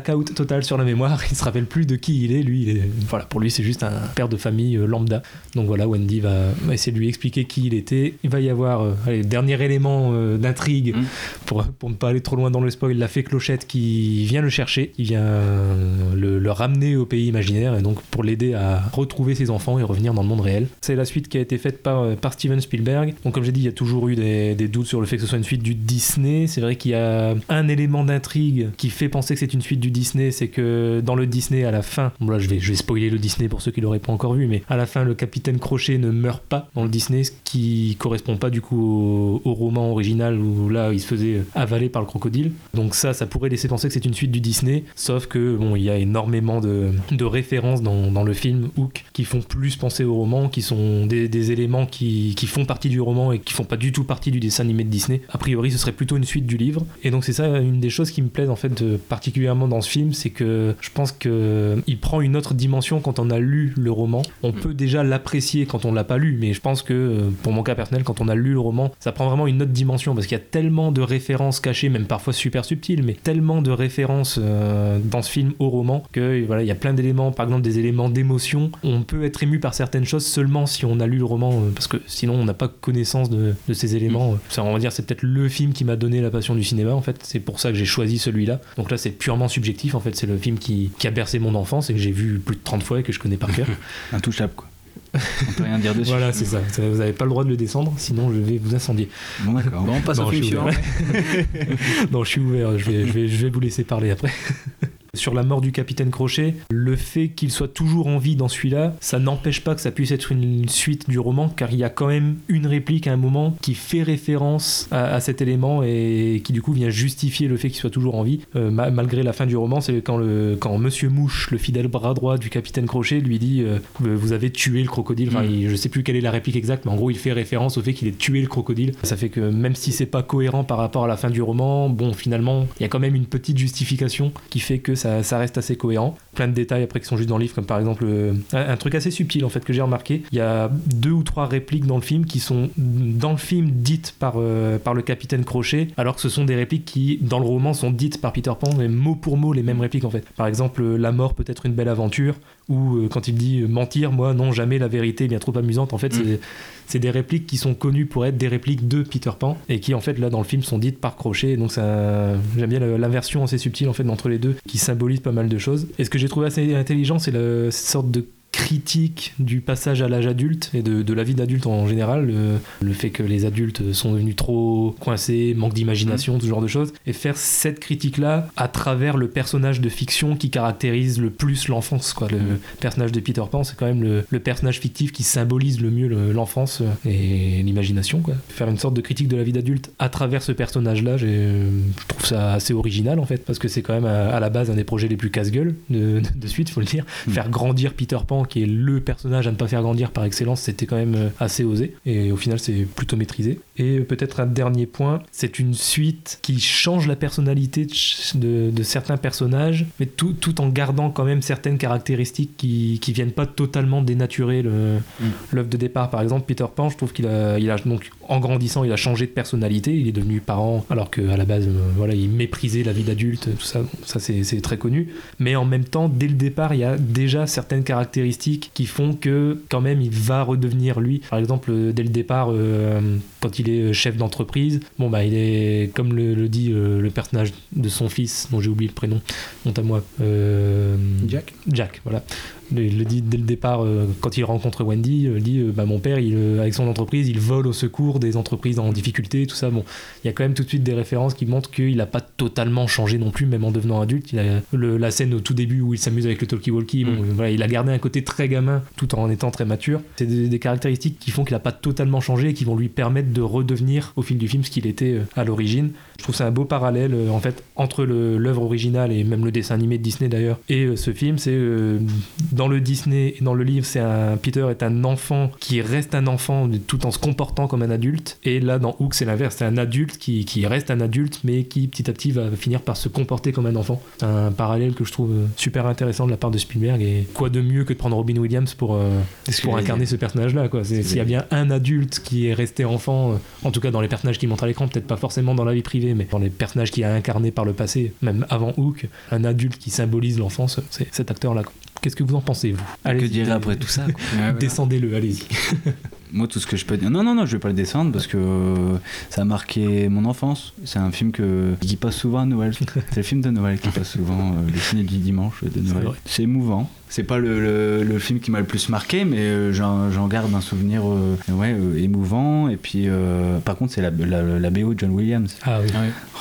A total sur la mémoire, il se rappelle plus de qui il est. Lui, il est- voilà, pour lui, c'est juste un père de famille euh, lambda. Donc voilà, Wendy va, va essayer de lui expliquer qui il était. Il va y avoir, euh, allez, dernier élément euh, d'intrigue, Mm. pour, pour ne pas aller trop loin dans le spoil, la fée Clochette qui vient le chercher, qui vient le, le ramener au pays imaginaire, et donc pour l'aider à retrouver ses enfants et revenir dans le monde réel. C'est la suite qui a été faite par, par Steven Spielberg. Donc comme j'ai dit, il y a toujours eu des, des doutes sur le fait que ce soit une suite du Disney. C'est vrai qu'il y a un élément d'intrigue qui fait penser que c'est une suite du Disney, c'est que dans le Disney, à la fin, bon là je vais, je spoiler le Disney pour ceux qui l'auraient pas encore vu, mais à la fin, le capitaine Crochet ne meurt pas dans le Disney, ce qui correspond pas du coup au, roman original où là il se faisait avaler par le crocodile. Donc ça, ça pourrait laisser penser que c'est une suite du Disney, sauf que bon, il y a énormément de, références dans, le film Hook qui font plus penser au roman, qui sont des, éléments qui, qui font partie du roman et qui font pas du tout partie du dessin animé de Disney. A priori, ce serait plutôt une suite du livre. Et donc c'est ça une des choses qui me plaisent en fait de- particulièrement dans ce film, c'est que je pense que il prend une autre dimension quand on a lu le roman. On peut déjà l'apprécier quand on l'a pas lu, mais je pense que euh, pour mon cas personnel, quand on a lu le roman, ça prend vraiment une autre dimension parce qu'il y a tellement de références cachées, même parfois super subtiles, mais tellement de références euh, dans ce film au roman que voilà, il y a plein d'éléments, par exemple des éléments d'émotion. On peut être ému par certaines choses seulement si on a lu le roman, euh, parce que sinon on n'a pas connaissance de, de ces éléments. Ça, on va dire, c'est peut-être le film qui m'a donné la passion du cinéma en fait. C'est pour ça que j'ai choisi celui-là. Donc là, c'est purement subjectif en fait. C'est le film qui, qui a bercé mon enfance et que j'ai vu plus de 30 fois et que je connais par cœur. <laughs> Intouchable, quoi. On peut rien dire dessus. voilà, c'est ça. Vous n'avez pas le droit de le descendre, sinon je vais vous incendier. Bon, d'accord. Bon, on passe Non, au film suivant. <laughs> non, je suis ouvert, je vais, je vais, je vais vous laisser parler après. <laughs> Sur la mort du capitaine Crochet, le fait qu'il soit toujours en vie dans celui-là, ça n'empêche pas que ça puisse être une suite du roman, car il y a quand même une réplique à un moment qui fait référence à, à cet élément et qui du coup vient justifier le fait qu'il soit toujours en vie, euh, ma- malgré la fin du roman. C'est quand, le, quand Monsieur Mouche, le fidèle bras droit du capitaine Crochet, lui dit euh, Vous avez tué le crocodile. Enfin, Mm. il- je sais plus quelle est la réplique exacte, mais en gros, il fait référence au fait qu'il ait tué le crocodile. Ça fait que même si c'est pas cohérent par rapport à la fin du roman, bon, finalement, il y a quand même une petite justification qui fait que ça, reste assez cohérent. Plein de détails après qui sont juste dans le livre, comme par exemple euh, un, un truc assez subtil en fait que j'ai remarqué. Il y a deux ou trois répliques dans le film qui sont dans le film dites par, euh, par le capitaine Crochet, alors que ce sont des répliques qui, dans le roman, sont dites par Peter Pan, mais mot pour mot les mêmes répliques en fait. Par exemple, euh, la mort peut être une belle aventure, ou euh, quand il dit euh, mentir, moi non, jamais la vérité est bien trop amusante. En fait, Mm. c'est des répliques qui sont connues pour être des répliques de Peter Pan et qui en fait là dans le film sont dites par Crochet. Donc ça, j'aime bien la- l'inversion assez subtile en fait entre les deux qui symbolise pas mal de choses. Et ce que j'ai trouvé assez intelligent, c'est cette sorte de critique du passage à l'âge adulte et de, de la vie d'adulte en général, le, le fait que les adultes sont devenus trop coincés, manque d'imagination, ce genre de choses, et faire cette critique-là à travers le personnage de fiction qui caractérise le plus l'enfance. Quoi. Le personnage de Peter Pan, c'est quand même le, le personnage fictif qui symbolise le mieux le- l'enfance euh, et l'imagination. quoi. Faire une sorte de critique de la vie d'adulte à travers ce personnage-là, j'ai- je trouve ça assez original en fait, parce que c'est quand même à, à la base un des projets les plus casse-gueule de, de suite, faut le dire. Mm. Faire grandir Peter Pan, qui est le personnage à ne pas faire grandir par excellence, c'était quand même euh, assez osé. Et au final, c'est plutôt maîtrisé. Et peut-être un dernier point, c'est une suite qui change la personnalité de, certains personnages, mais tout, tout en gardant quand même certaines caractéristiques qui, qui viennent pas totalement dénaturer le- l'œuvre de départ. Par exemple, Peter Pan, je trouve qu'il a, il a donc en grandissant, il a changé de personnalité. Il est devenu parent, alors qu'à la base, euh, voilà, il méprisait la vie d'adulte, tout ça. Ça, c'est très connu. Mais en même temps, dès le départ, il y a déjà certaines caractéristiques qui font que, quand même, il va redevenir lui. Par exemple, euh, dès le départ, euh, quand il est chef d'entreprise, bon, bah, il est, comme le, le dit euh, le personnage de son fils, dont j'ai oublié le prénom, honte à moi. Jack Jack, voilà. Il le dit dès le départ, euh, quand il rencontre Wendy, euh, il dit euh, bah, Mon père, il, euh, avec son entreprise, il vole au secours des entreprises en difficulté, tout ça. Bon, il y a quand même tout de suite des références qui montrent qu'il n'a pas totalement changé non plus, même en devenant adulte. Il a le- la scène au tout début où il s'amuse avec le talkie-walkie, bon, Mm. voilà, il a gardé un côté très gamin tout en étant très mature. C'est des, des caractéristiques qui font qu'il n'a pas totalement changé et qui vont lui permettre de redevenir au fil du film ce qu'il était à l'origine. Je trouve ça un beau parallèle en fait entre l'œuvre originale et même le dessin animé de Disney d'ailleurs et ce film. C'est dans le Disney et dans le livre, c'est un Peter est un enfant qui reste un enfant tout en se comportant comme un adulte. Et là dans Hook, c'est l'inverse, c'est un adulte qui, qui reste un adulte mais qui petit à petit va finir par se comporter comme un enfant. C'est un parallèle que je trouve super intéressant de la part de Spielberg et quoi de mieux que de prendre Robin Williams pour euh, pour incarner ce personnage-là. S'il y a bien un adulte qui est resté enfant, euh, en tout cas dans les personnages qu'il montre à l'écran, peut-être pas forcément dans la vie privée, mais dans les personnages qu'il a incarnés par le passé, même avant Hook, un adulte qui symbolise l'enfance, c'est cet acteur-là. Qu'est-ce que vous en pensez, vous Que dire après tout ça. <laughs> Descendez-le, allez-y. <laughs> Moi, tout ce que je peux dire. Non, non, non, je vais pas le descendre parce que euh, ça a marqué mon enfance. C'est un film que, qui passe souvent à Noël. <laughs> C'est le film de Noël qui passe souvent, euh, le ciné du dimanche de Noël. C'est émouvant. C'est pas le, le- le film qui m'a le plus marqué, mais euh, j'en j'en garde un souvenir euh, ouais, euh, émouvant. Et puis, euh, par contre, c'est la, la, la BO de John Williams. Ah oui.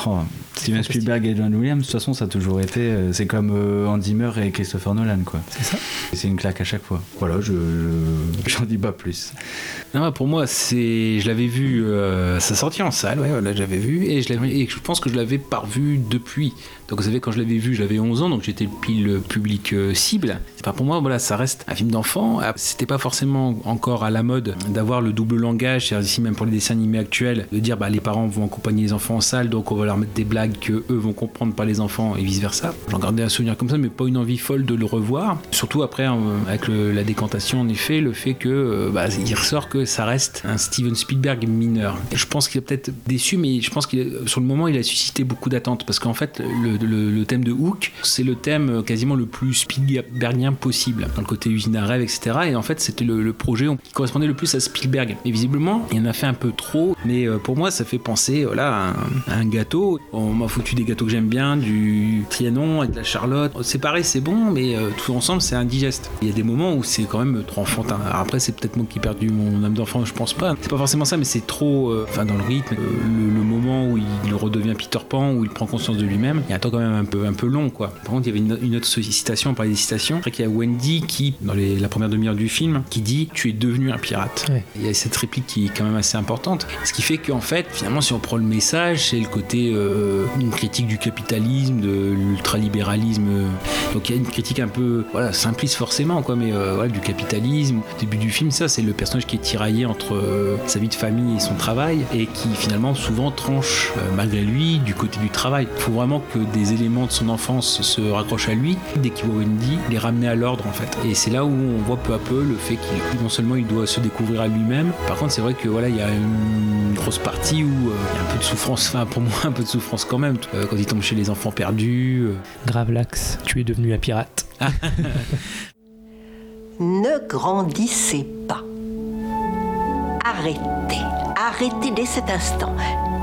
Oh, Steven. Spielberg et John Williams, de toute façon, ça a toujours été. C'est comme euh, Hans Zimmer et Christopher Nolan, quoi. C'est ça Et C'est une claque à chaque fois. Voilà, je je- <laughs> j'en dis pas plus. Non, ouais, pour moi, c'est, je l'avais vu, euh, ça sortit en salle, ouais, voilà, j'avais vu, et je l'avais, et je pense que je l'avais pas revu depuis. Donc, vous savez, quand je l'avais vu, j'avais 11 ans, donc j'étais pile le public euh, cible. Pour moi, voilà, ça reste un film d'enfant. Ah, C'était pas forcément encore à la mode d'avoir le double langage, c'est-à-dire ici même pour les dessins animés actuels, de dire bah les parents vont accompagner les enfants en salle, donc on va leur mettre des blagues que eux vont comprendre pas les enfants et vice versa. J'en gardais un souvenir comme ça, mais pas une envie folle de le revoir. Surtout après, euh, avec la décantation, en effet, le fait que euh, bah, il ressort que ça reste un Steven Spielberg mineur. Je pense qu'il a peut-être déçu, mais je pense que sur le moment, il a suscité beaucoup d'attentes parce qu'en fait, le, le- thème de Hook, c'est le thème euh, quasiment le plus Spielbergien possible, dans le côté usine à rêve, etc. Et en fait, c'était le, projet qui correspondait le plus à Spielberg. Et visiblement, il en a fait un peu trop, mais euh, pour moi, ça fait penser voilà, à, un, gâteau. On m'a foutu des gâteaux que j'aime bien, du trianon avec de la charlotte. C'est pareil, c'est bon, mais euh, tout ensemble, c'est indigeste. Il y a des moments où c'est quand même trop enfantin. Après, c'est peut-être moi qui ai perdu mon âme d'enfant, je pense pas. C'est pas forcément ça, mais c'est trop, dans le rythme, le, le moment où il redevient Peter Pan, où il prend conscience de lui-même, il y a un quand même un peu, un peu long, quoi. Par contre, il y avait une, une autre citation, on parlait des citations. Après qu'il y a Wendy qui, dans les- la première demi-heure du film, qui dit Tu es devenu un pirate. Ouais. Il y a cette réplique qui est quand même assez importante. Ce qui fait qu'en fait, finalement, si on prend le message, c'est le côté euh, une critique du capitalisme, de l'ultralibéralisme. Donc il y a une critique un peu, voilà, simpliste forcément, quoi, mais euh, voilà, du capitalisme. Au début du film, ça, c'est le personnage qui est tiraillé entre euh, sa vie de famille et son travail, et qui finalement souvent tranche, euh, malgré lui, du côté du travail. Il faut vraiment que des éléments de son enfance se raccrochent à lui. Dès qu'il voit Wendy, les ramener à l'ordre, en fait. Et c'est là où on voit peu à peu le fait qu'il non seulement il doit se découvrir à lui-même, par contre, c'est vrai que voilà, il y a une grosse partie où euh, il y a un peu de souffrance, enfin pour moi un peu de souffrance quand même, Euh, quand il tombe chez les enfants perdus. euh. Gravelax, tu es devenu un pirate. <laughs> Ne grandissez pas. Arrêtez. Arrêtez dès cet instant.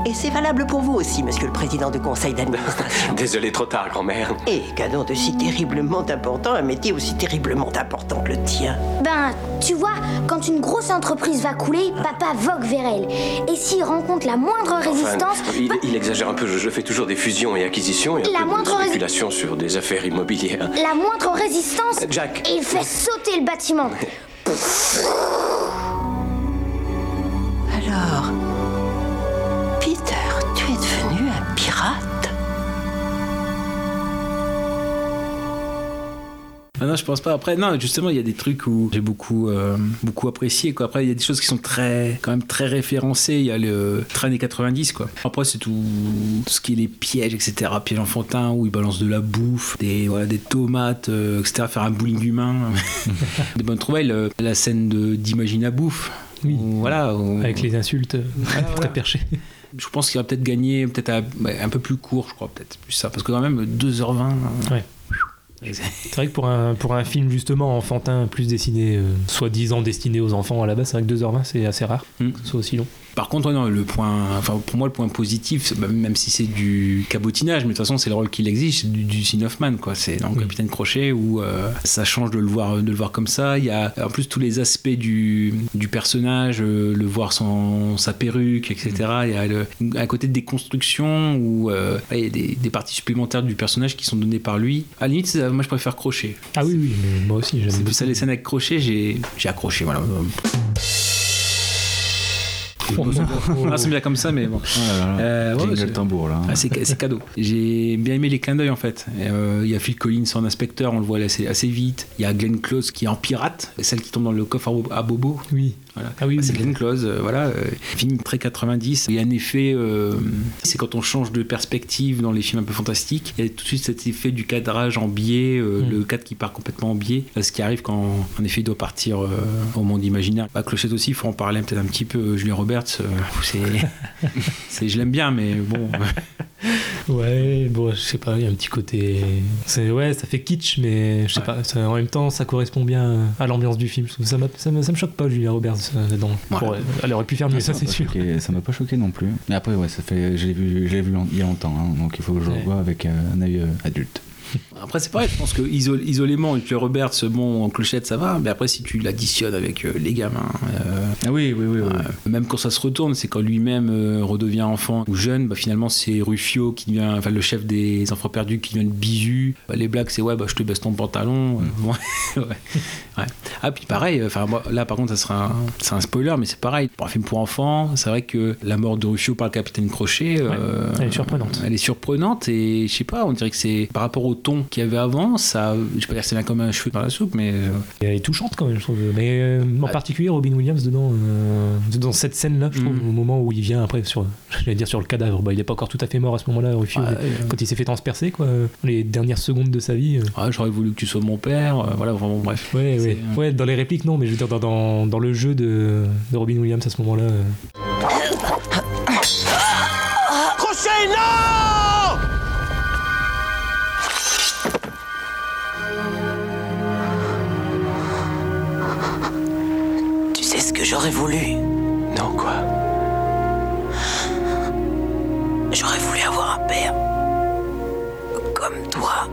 Et c'est valable pour vous aussi, monsieur le président du conseil d'administration. <laughs> Désolé, trop tard, grand-mère. Et cadeau de si terriblement important, un métier aussi terriblement important que le tien. Ben, tu vois, quand une grosse entreprise va couler, papa vogue vers elle. Et s'il rencontre la moindre résistance, Enfin, il, il exagère un peu. Je, je fais toujours des fusions et acquisitions et un La peu de moindre raison- spéculation sur des affaires immobilières. la moindre résistance, Jack. et il fait sauter le bâtiment. <laughs> Ah non, je pense pas. Après, non, justement, il y a des trucs où j'ai beaucoup, euh, beaucoup apprécié. Quoi. Après, il y a des choses qui sont très, quand même très référencées. Il y a le train des 90, quoi. Après, c'est tout, tout ce qui est les pièges, etc. Pièges enfantins où ils balancent de la bouffe, des, voilà, des tomates, euh, etc. Faire un bowling humain. <laughs> des bonnes trouvailles. le- la scène d'Imagine à bouffe. Oui. Où, voilà. où- Avec les insultes euh, Voilà, <laughs> très voilà. perchées. Je pense qu'il va peut-être gagner peut-être un peu plus court, je crois, peut-être plus ça. Parce que quand même, 2h20. Ouais. C'est vrai que pour un, pour un film justement enfantin, plus destiné, euh, soi-disant destiné aux enfants à la base, c'est vrai que 2h20 c'est assez rare Mm. que ce soit aussi long. Par contre, ouais, non, le point, enfin, pour moi, le point positif, bah, même si c'est du cabotinage, mais de toute façon, c'est le rôle qu'il exige, c'est du, du Sin Hoffman, quoi. C'est dans Oui. Capitaine Crochet où euh, ça change de le voir, de le voir comme ça. Il y a en plus tous les aspects du, du personnage, euh, le voir sans sa perruque, etc. Il y a le, à côté de des constructions où euh, il y a des, des parties supplémentaires du personnage qui sont données par lui. À la limite, moi, je préfère Crochet. Ah oui, oui, mais moi aussi, j'aime C'est ça les scènes avec Crochet, j'ai j'ai accroché, voilà. <laughs> Ah, c'est bien comme ça, mais bon. Euh, ouais, c'est- tambour là. Ah, c'est cadeau. J'ai bien aimé les clins d'œil en fait. Euh, Il y a Phil Collins en inspecteur, on le voit assez, assez vite. Il y a Glenn Close qui est en pirate, celle qui tombe dans le coffre à Bobo. Oui. Voilà. Ah oui, Bah, c'est. Glenn Close, euh, voilà, euh, film très 90. Il y a un effet, euh, c'est quand on change de perspective dans les films un peu fantastiques, il y a tout de suite cet effet du cadrage en biais, Mm. le cadre qui part complètement en biais. Là, ce qui arrive quand, en effet, il doit partir au monde imaginaire. Bah, Clochette aussi, il faut en parler peut-être un petit peu. Julia Roberts, <laughs> c'est, je l'aime bien, mais bon. <laughs> Ouais, bon, je sais pas, il y a un petit côté. Ouais, ça fait kitsch, mais je sais Ouais. pas, ça- en même temps, ça correspond bien à l'ambiance du film. Ça, ça, me, ça me choque pas, Julia Roberts, euh, dedans. Ouais. Bon, elle aurait pu faire mieux, ça, m'a c'est sûr. choqué- ça m'a pas choqué non plus. Mais après, ouais, ça fait, je l'ai vu, je il y a longtemps, hein, donc il faut que je le revoie avec euh, un œil euh, adulte. Après, c'est pareil, je pense que isol- isolément, avec le Roberts, bon, en clochette, ça va, mais après, si tu l'additionnes avec euh, les gamins, euh, Ah oui, oui, oui. oui. euh, même quand ça se retourne, c'est quand lui-même redevient enfant ou jeune, bah, finalement, c'est Rufio qui devient, enfin, le chef des enfants perdus qui devient bisu. Bah, les blagues, c'est ouais, bah, je te baisse ton pantalon. Ouais, <laughs> ouais. Ouais. Ah, puis pareil, enfin, là, par contre, ça sera un, un spoiler, mais c'est pareil. Pour un film pour enfants, c'est vrai que la mort de Rufio par le capitaine Crochet, elle est surprenante. Elle est surprenante et je sais pas, on dirait que c'est par rapport au ton qu'il y avait avant, ça, je vais pas dire que c'est là comme un cheveu dans la soupe, mais euh, Elle est touchante quand même, je trouve. Mais euh, en Ah. particulier, Robin Williams, dedans, euh, dans cette scène-là, je trouve, Mm. au moment où il vient après, sur, <laughs> j'allais dire sur le cadavre, bah, il est pas encore tout à fait mort à ce moment-là, Rufio, euh. quand il s'est fait transpercer, quoi, les dernières secondes de sa vie. euh, ah, j'aurais voulu que tu sois mon père, euh, voilà, vraiment, bref. Ouais, ouais. ouais, dans les répliques, non, mais je veux dire, dans, dans, dans le jeu de, de Robin Williams à ce moment-là. euh, Tu j'aurais voulu Non, quoi? J'aurais voulu avoir un père. Comme toi.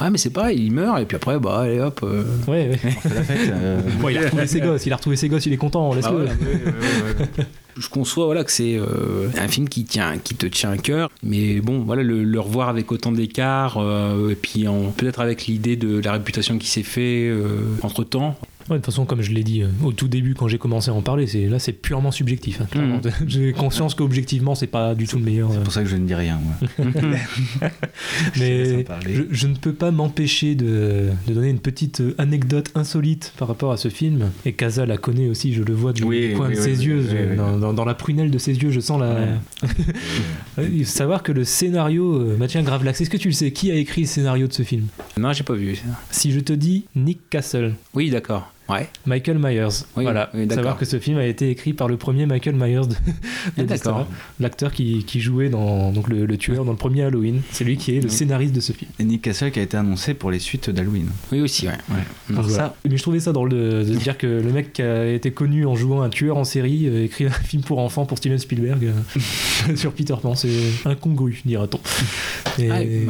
Ouais, mais c'est pareil, il meurt et puis après, bah, allez hop. euh, Ouais, ouais. La fête, euh, <laughs> Bon, il a retrouvé ses gosses, il a retrouvé ses gosses, il est content, laisse-le. bah, ouais, ouais, ouais, ouais. Je conçois voilà que c'est euh, un film qui tient qui te tient à cœur mais bon voilà le, le revoir avec autant d'écart euh, et puis peut-être avec l'idée de la réputation qui s'est fait entre temps Ouais, de toute façon, comme je l'ai dit euh, au tout début quand j'ai commencé à en parler, c'est là c'est purement subjectif. hein, clairement. Mhm. <laughs> J'ai conscience qu'objectivement c'est pas du tout le meilleur. euh, C'est pour ça que je ne dis rien, moi. <laughs> Je te laisse en mais parler. je, je ne peux pas m'empêcher de, de donner une petite euh, anecdote insolite par rapport à ce film. Et Casa la connaît aussi, je le vois du Oui, coin oui, de oui, ses oui, yeux, oui, je- oui. Dans, dans- dans la prunelle de ses yeux, je sens la. Euh, <laughs> Il faut savoir que le scénario, euh, bah tiens, grave l'axe, est-ce que tu le sais? Qui a écrit le scénario de ce film? Non j'ai pas vu ça. Si je te dis Nick Castle, oui d'accord ouais Michael Myers. Oui, voilà. oui. Savoir que ce film a été écrit par le premier Michael Myers de, de Ah. L'acteur qui, qui jouait dans donc le, le tueur dans le premier Halloween. C'est lui qui est le scénariste de ce film. Et Nick Castle qui a été annoncé pour les suites d'Halloween. oui aussi ouais, Ouais. Alors Voilà. ça, Mais je trouvais ça drôle de, de dire que le mec qui a été connu en jouant un tueur en série euh, écrit un film pour enfants pour Steven Spielberg euh, <laughs> sur Peter Pan. C'est incongru, dira-t-on. Et- Ah, ouais.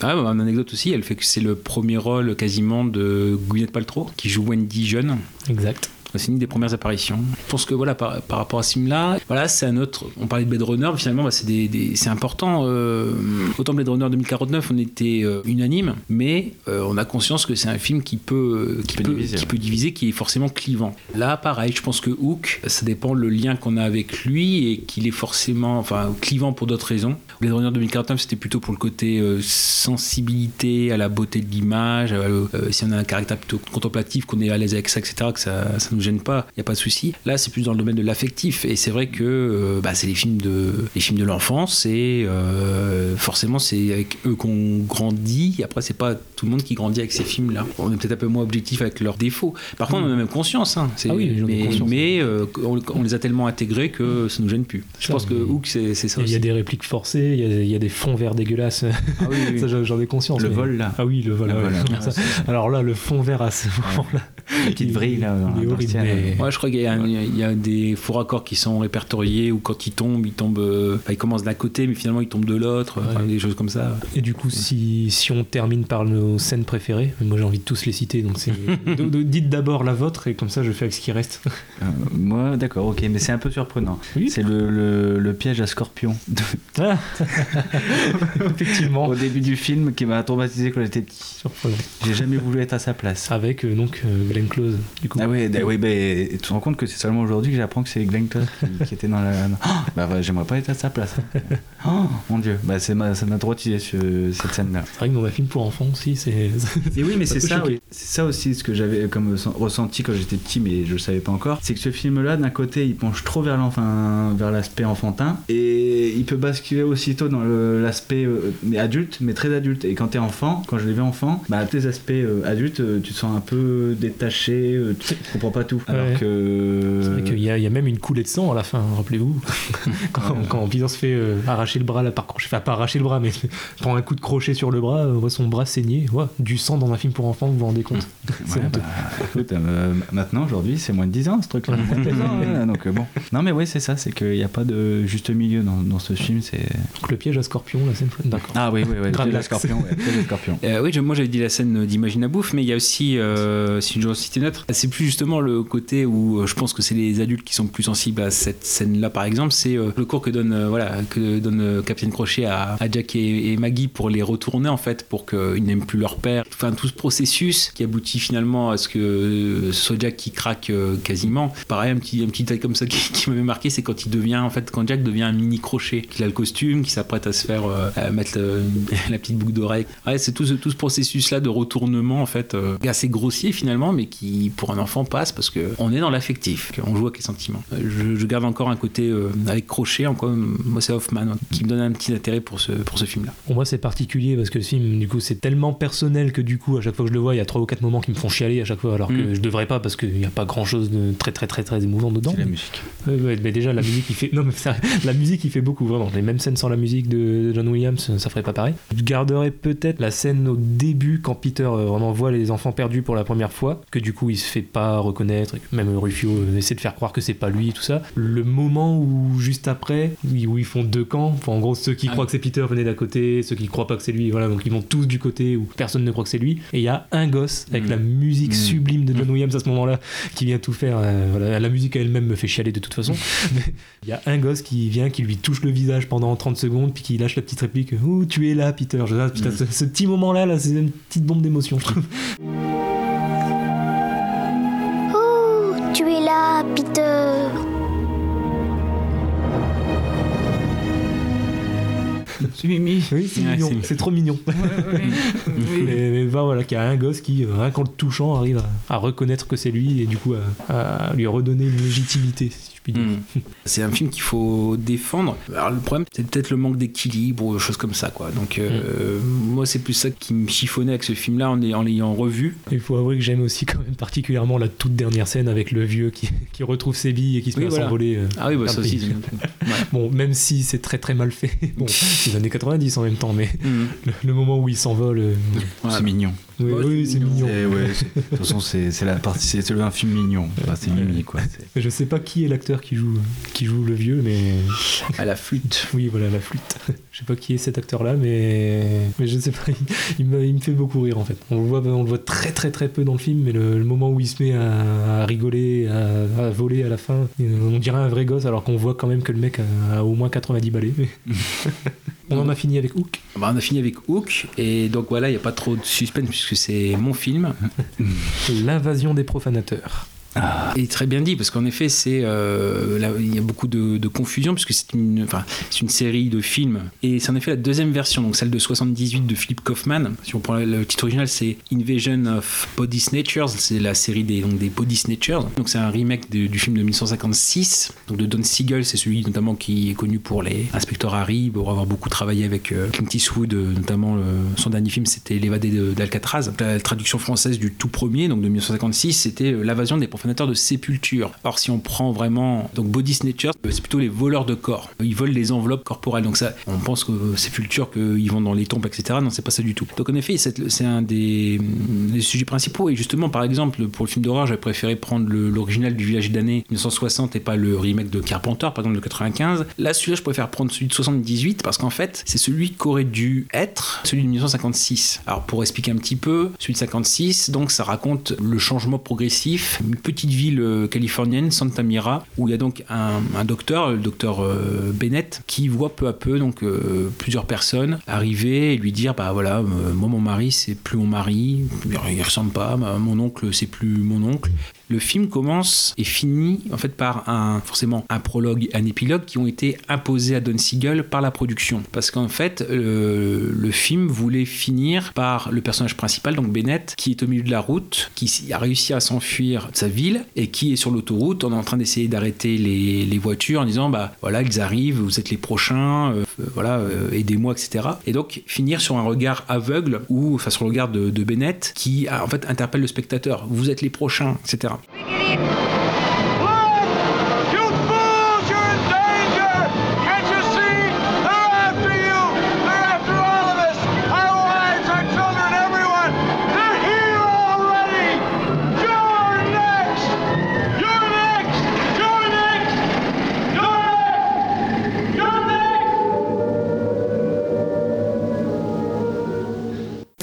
Ah, bah, une anecdote aussi, elle fait que c'est le premier rôle quasiment de Gwyneth Paltrow qui joue Wendy jeune. Exact. C'est une des premières apparitions. Je pense que voilà, par, par rapport à ce film-là, voilà, c'est un autre. On parlait de Blade Runner, mais finalement, bah, c'est des, des- c'est important. euh, autant Blade Runner 2049, on était euh, unanime, mais euh, on a conscience que c'est un film qui peut, qui peut peut, diviser, qui ouais. peut diviser, qui est forcément clivant. Là, pareil, je pense que Hook, ça dépend le lien qu'on a avec lui et qu'il est forcément, enfin, clivant pour d'autres raisons. Blade Runner 2049, c'était plutôt pour le côté euh, sensibilité à la beauté de l'image. euh, euh, si on a un caractère plutôt contemplatif, qu'on est à l'aise avec ça, etc., que ça, ça nous gêne pas, il y a pas de souci. Là, c'est plus dans le domaine de l'affectif, et c'est vrai que euh, bah, c'est les films de les films de l'enfance, et euh, forcément, c'est avec eux qu'on grandit. Après, c'est pas tout le monde qui grandit avec ces films-là. On est peut-être un peu moins objectif avec leurs défauts. Par contre, on a même conscience. Hein, Ah oui, mais conscience. mais euh, on, on les a tellement intégrés que ça nous gêne plus. Je Ça, pense que Hook, c'est ça Il y a des répliques forcées, il y a, il y a des fonds verts dégueulasses. Ah oui, oui. <laughs> Ça, j'en ai conscience. le mais- vol là. Ah oui, le vol. Le ouais. vol, <laughs> Ça- Alors là, le fond vert à ce moment-là. La petite vrille là. mais- Ouais, je crois qu'il y, y a des faux raccords qui sont répertoriés où quand il tombe, il tombe. euh, enfin, il commence d'un côté, mais finalement il tombe de l'autre. enfin, des choses comme ça. Et du coup, si, si on termine par nos scènes préférées, moi j'ai envie de tous les citer, donc c'est. <laughs> dites d'abord la vôtre et comme ça je fais avec ce qui reste. Euh, moi, d'accord, ok, mais c'est un peu surprenant. Oui. C'est le, le- le piège à scorpion <laughs> Ah <laughs> Effectivement. au début du film qui m'a traumatisé quand j'étais petit. Surprenant. J'ai jamais voulu être à sa place. Avec euh, donc euh, Glenn Close, du coup. Ah oui, oui ben, tu te rends compte que c'est seulement aujourd'hui que j'apprends que c'est Glenn Close qui, qui était dans la. Oh, bah ouais, j'aimerais pas être à sa place. Oh mon dieu, bah, c'est ma- ça m'a traumatisé ce- cette scène-là. C'est vrai que dans un film pour enfants aussi, <laughs> c'est. Et oui, mais c'est ça, choquer. oui. c'est ça aussi ce que j'avais comme sen- ressenti quand j'étais petit, mais je le savais pas encore. C'est que ce film-là, d'un côté, il penche trop vers l'enfin, vers l'aspect enfantin, et il peut basculer aussitôt dans l'aspect euh, adulte, mais très adulte. Et quand t'es enfant, quand je l'ai vu enfant, bah tes aspects euh, adultes, euh, tu te sens un peu détaché, tu comprends pas tout. Alors Ouais. que C'est vrai qu'il y, a- il y a même une coulée de sang à la fin, rappelez-vous. <laughs> quand, quand Peter se fait euh, arracher le bras là par crochet, enfin pas arracher le bras, mais <laughs> prend un coup de crochet sur le bras, on voit son bras saigner. Du sang dans un film pour enfants, vous vous rendez compte <laughs> C'est Ouais, bah, écoute, euh, maintenant, aujourd'hui, c'est moins de 10 ans ce truc-là. Moins de 10 ans, hein, donc euh, bon. Non, mais oui, c'est ça, c'est qu'il n'y a pas de juste milieu dans, dans ce film. C'est... Donc le piège à scorpion, la scène. D'accord. Ah oui, oui, oui. Le l'axe. scorpion, ouais, le scorpion. <laughs> Euh, oui, je- moi j'avais dit la scène d'Imagine à bouffe, mais il y a aussi, euh, si je dois en citer une autre, c'est plus justement le côté où euh, je pense que c'est les adultes qui sont plus sensibles à cette scène-là, par exemple, c'est euh, le cours que donne, euh, voilà, que donne euh, Captain Crochet à, à Jack et, et Maggie pour les retourner en fait, pour qu'ils n'aiment plus leur père. Enfin, tout ce processus qui aboutit finalement à ce que euh, soit Jack qui craque euh, quasiment. Pareil, un petit, un petit détail comme ça <laughs> qui, qui m'avait marqué, c'est quand il devient, en fait, quand Jack devient un mini crochet, qu'il a le costume, qu'il s'apprête à se faire euh, à mettre <laughs> la petite boucle d'oreille. Ouais, c'est tout ce, tout ce processus-là de retournement, en fait, assez grossier finalement, mais qui, pour un enfant, passe parce que on est dans l'affectif, qu'on joue avec les sentiments. Je, je garde encore un côté avec crochet, encore, moi c'est Hoffman, qui me donne un petit intérêt pour ce, pour ce film-là. Pour moi, c'est particulier parce que le film, du coup, c'est tellement personnel que du coup, à chaque fois que je le vois, il y a trois ou quatre moments qui me font chialer à chaque fois, alors que Mm. je devrais pas parce qu'il n'y a pas grand chose de très très très très émouvant dedans. C'est la musique. Ouais, ouais, mais déjà, la musique, il fait. <laughs> Non, mais ça- la musique, il fait beaucoup, vraiment. Les mêmes scènes sans la musique de John Williams, ça ferait pas pareil. Je garderais peut-être la scène au début quand Peter euh, vraiment voit les enfants perdus pour la première fois, que du coup, il se fait pas reconnaître, et que même Rufio euh, essaie de faire croire que c'est pas lui et tout ça. Le moment où, juste après, où où ils font deux camps, enfin, en gros, ceux qui Ah croient que c'est Peter venaient d'à côté, ceux qui croient pas que c'est lui, voilà, donc ils vont tous du côté où personne ne croit que c'est lui. Et il y a un gosse avec Mm. la musique Mm. sublime de John Williams à ce moment-là qui vient tout faire. euh, voilà, la musique elle-même me fait chialer de toute façon. <laughs> Mais il y a un gosse qui vient, qui lui touche le visage pendant 30 secondes, puis qui lâche la petite réplique Ouh, tu es là, Peter. Je, ah, putain, ce, ce petit moment-là, là, c'est une petite bombe d'émotion, je trouve. Oh, tu es là, Peter. <laughs> C'est Mimi. Oui, c'est Ouais, mignon, c'est- trop mignon. mais, mais <laughs> voilà, qu'il y a un gosse qui, euh, rien qu'en le touchant, arrive à, à reconnaître que c'est lui et du coup à, à lui redonner une légitimité, puis dire. Mm. C'est un film qu'il faut défendre. Alors le problème, c'est peut-être le manque d'équilibre ou choses comme ça, quoi. Donc euh, moi, c'est plus ça qui me chiffonnait avec ce film-là en en l'ayant revu. Il faut avouer que j'aime aussi <laughs> quand même particulièrement la toute dernière scène avec le vieux qui, <laughs> qui retrouve ses billes et qui se Oui, met à s'envoler. euh, Ah oui, bah ça aussi. <laughs> Ouais. Bon, même si c'est très très mal fait. Bon, c'est les années 90 en même temps, mais Mm. le, le moment où il s'envole. euh. C'est mignon. Oui, Ouais, oui, c'est mignon. mignon. Et ouais, c'est- de toute façon, c'est c'est la partie, c'est c'est un film mignon. Enfin, c'est Mimi, quoi. Je sais pas qui est l'acteur qui joue, qui joue le vieux, mais À la flûte. oui, voilà, la flûte. Je sais pas qui est cet acteur-là, mais... mais je sais pas, il, me, il me fait beaucoup rire en fait. On le, voit, on le voit très très très peu dans le film, mais le, le moment où il se met à, à rigoler, à, à voler à la fin, on dirait un vrai gosse alors qu'on voit quand même que le mec a, a au moins 90 balais. <laughs> on en a fini avec Hook. Bah, on a fini avec Hook, et donc voilà, il n'y a pas trop de suspense puisque c'est mon film. <laughs> L'invasion des profanateurs. Et très bien dit, parce qu'en effet, c'est euh, il y a beaucoup de, confusion, puisque c'est une, c'est une série de films. Et c'est en effet la deuxième version, donc celle de 78 de Philip Kaufman. Si on prend le, titre original, c'est Invasion of Body Snatchers, c'est la série des, donc, des Body Snatchers. Donc c'est un remake du film de 1956, donc de Don Siegel, c'est celui notamment qui est connu pour les Inspecteurs Harry, pour avoir beaucoup travaillé avec euh, Clint Eastwood, euh, notamment son dernier film, c'était L'évadé d'Alcatraz. La traduction française du tout premier, donc de 1956, c'était euh, L'invasion des profanateurs. Fondateur de Sépulture. Alors si on prend vraiment donc Body Snatchers, euh, c'est plutôt les voleurs de corps. Ils volent les enveloppes corporelles. Donc ça, on pense que Sépulture, qu'ils vont dans les tombes, etc. Non, c'est pas ça du tout. Donc en effet, c'est un des, des sujets principaux. Et justement, par exemple, pour le film d'horreur, j'avais préféré prendre l'original du Village d'année 1960 et pas le remake de Carpenter, par exemple de 95. Là, celui-là, je préfère prendre celui de 78 parce qu'en fait, c'est celui qu'aurait dû être celui de 1956. Alors pour expliquer un petit peu, celui de 56, donc ça raconte le changement progressif, une petite ville euh, californienne, Santa Mira, où il y a donc un, docteur, le docteur euh, Bennett, qui voit peu à peu donc euh, plusieurs personnes arriver et lui dire bah voilà, moi mon mari c'est plus mon mari, il ressemble pas, mon oncle c'est plus mon oncle. Le film commence et finit en fait par un forcément un prologue, un épilogue qui ont été imposés à Don Siegel par la production, parce qu'en fait le film voulait finir par le personnage principal, donc Bennett, qui est au milieu de la route, qui a réussi à s'enfuir de sa ville et qui est sur l'autoroute, est en train d'essayer d'arrêter les, voitures en disant bah voilà ils arrivent, vous êtes les prochains, euh, euh, voilà euh, aidez-moi etc. Et donc finir sur un regard aveugle ou enfin sur le regard de, Bennett qui en fait interpelle le spectateur, vous êtes les prochains etc. We get Biggity.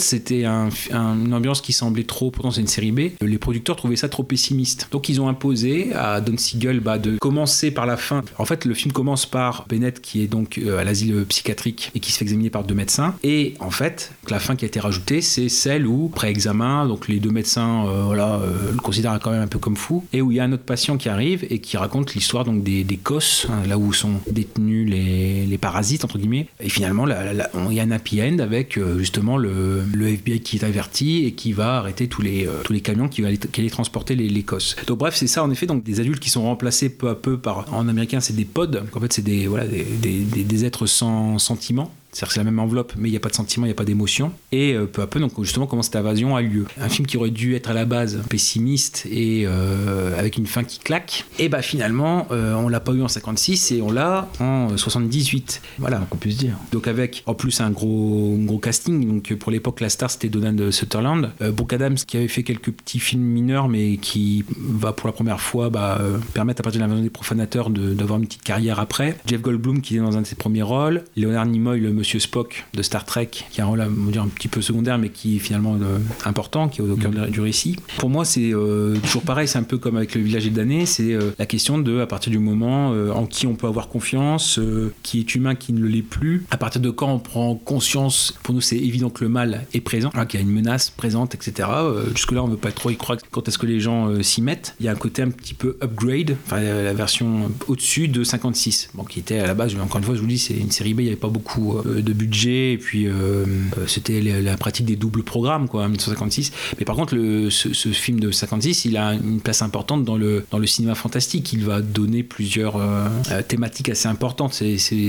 C'était un, un- une ambiance qui semblait trop, pourtant c'est une série B, les producteurs trouvaient ça trop pessimiste. Donc ils ont imposé à Don Siegel bah, de commencer par la fin. En fait, le film commence par Bennett qui est donc euh, à l'asile psychiatrique et qui se fait examiner par deux médecins. Et en fait, la fin qui a été rajoutée, c'est celle où, pré-examen, donc les deux médecins euh, voilà, euh, le considèrent quand même un peu comme fou, et où il y a un autre patient qui arrive et qui raconte l'histoire donc des, des COS, hein, là où sont détenus les, les parasites, entre guillemets. Et finalement, il y a un happy end avec euh, justement le, le FBI qui est averti et qui va arrêter tous les, euh, tous les camions qui, va aller, qui allaient transporter les, les COS. Donc bref, c'est ça en effet, donc des adultes qui sont remplacés peu à peu par, en américain, c'est des pods. Donc, en fait, c'est des, voilà, des, des- des- des êtres sans sentiment. C'est-à-dire c'est la même enveloppe, mais il n'y a pas de sentiment, il n'y a pas d'émotion. Et euh, peu à peu, donc justement, comment cette invasion a lieu. Un film qui aurait dû être à la base pessimiste et euh, avec une fin qui claque. Et bah finalement, euh, on l'a pas eu en 56 et on l'a en 78. Voilà. qu'on puisse dire. Donc avec en plus un gros, un gros casting. Donc pour l'époque, la star c'était Donald Sutherland. Euh, Brooke Adams qui avait fait quelques petits films mineurs, mais qui va pour la première fois bah, permettre à partir de l'invasion des profanateurs de- d'avoir une petite carrière après. Jeff Goldblum qui est dans un de ses premiers rôles. Leonard Nimoy, le Monsieur Spock de Star Trek, qui a un rôle un petit peu secondaire, mais qui est finalement euh, important, qui est au cœur du récit. Pour moi, c'est euh, toujours pareil. C'est un peu comme avec le village des damnés. C'est euh, la question de à partir du moment euh, en qui on peut avoir confiance, qui est humain, qui ne l'est plus. À partir de quand on prend conscience, pour nous c'est évident que le mal est présent, hein, qu'il y a une menace présente, etc. Jusque-là, on ne veut pas trop y croire quand est-ce que les gens s'y mettent. Il y a un côté un petit peu upgrade, enfin la version au-dessus de 56, bon, qui était à la base, encore une fois, je vous dis, c'est une série B, il n'y avait pas beaucoup de budget, et puis euh, euh, c'était la, pratique des doubles programmes, quoi, en 1956. Mais par contre, le, ce, film de 56, il a une place importante dans le, dans le cinéma fantastique. Il va donner plusieurs euh, euh, thématiques assez importantes.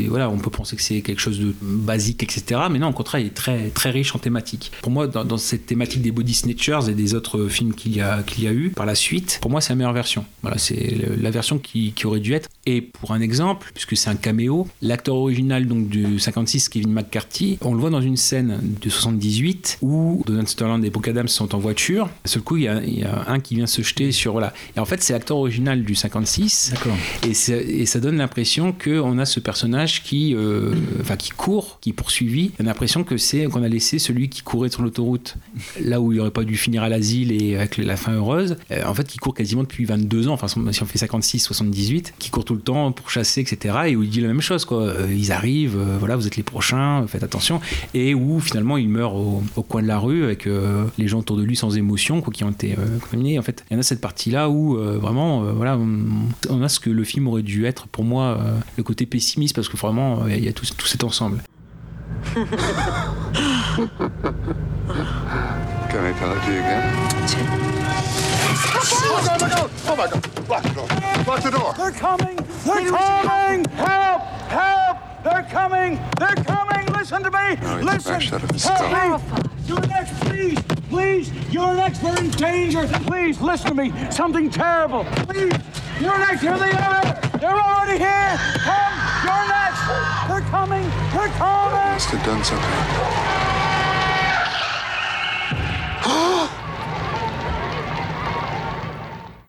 Voilà, on peut penser que c'est quelque chose de basique, etc. Mais non, au contraire, il est très, très riche en thématiques. Pour moi, dans, cette thématique des body snatchers et des autres films qu'il y a, qu'il y a eu par la suite, pour moi, c'est la meilleure version. Voilà, c'est la version qui, qui aurait dû être. Et pour un exemple, puisque c'est un caméo, l'acteur original donc du 56, Kevin McCarthy, on le voit dans une scène de 78 où Donald Sutherland et Brooke Adams sont en voiture. À seul coup, il y, a, il y a un qui vient se jeter sur voilà. Et en fait, c'est l'acteur original du 56. D'accord. Et, et ça donne l'impression qu'on a ce personnage qui, euh, enfin, qui court, qui est poursuivi. On a l'impression que c'est qu'on a laissé celui qui courait sur l'autoroute, là où il aurait pas dû finir à l'asile et avec la fin heureuse. Euh, en fait, qui court quasiment depuis 22 ans. Enfin, si on fait 56, 78, qui court tout le temps pour chasser, etc. Et où il dit la même chose, quoi. Euh, ils arrivent, euh, voilà, vous êtes les faites attention. Et où finalement il meurt au, au coin de la rue avec euh, les gens autour de lui sans émotion, quoi, qui ont été euh, contaminés. En fait, il y en a cette partie-là où euh, vraiment, euh, voilà, on, on a ce que le film aurait dû être pour moi, euh, le côté pessimiste, parce que vraiment, euh, il y a tout, tout cet ensemble. <laughs> Can I tell it to you again? Oh my god! Oh my god! Lock the door! Lock the door! They're coming! They're coming! Help! Help! They're coming! They're coming! Listen to me! No, Listen! back shut of his Help me! You're next, please! Please, you're next. They're in danger. Please, listen to me. Something terrible. Please, you're next. Here they are. They're already here. Come, you're next. They're coming. They're coming. Must have done something. <gasps> <gasps>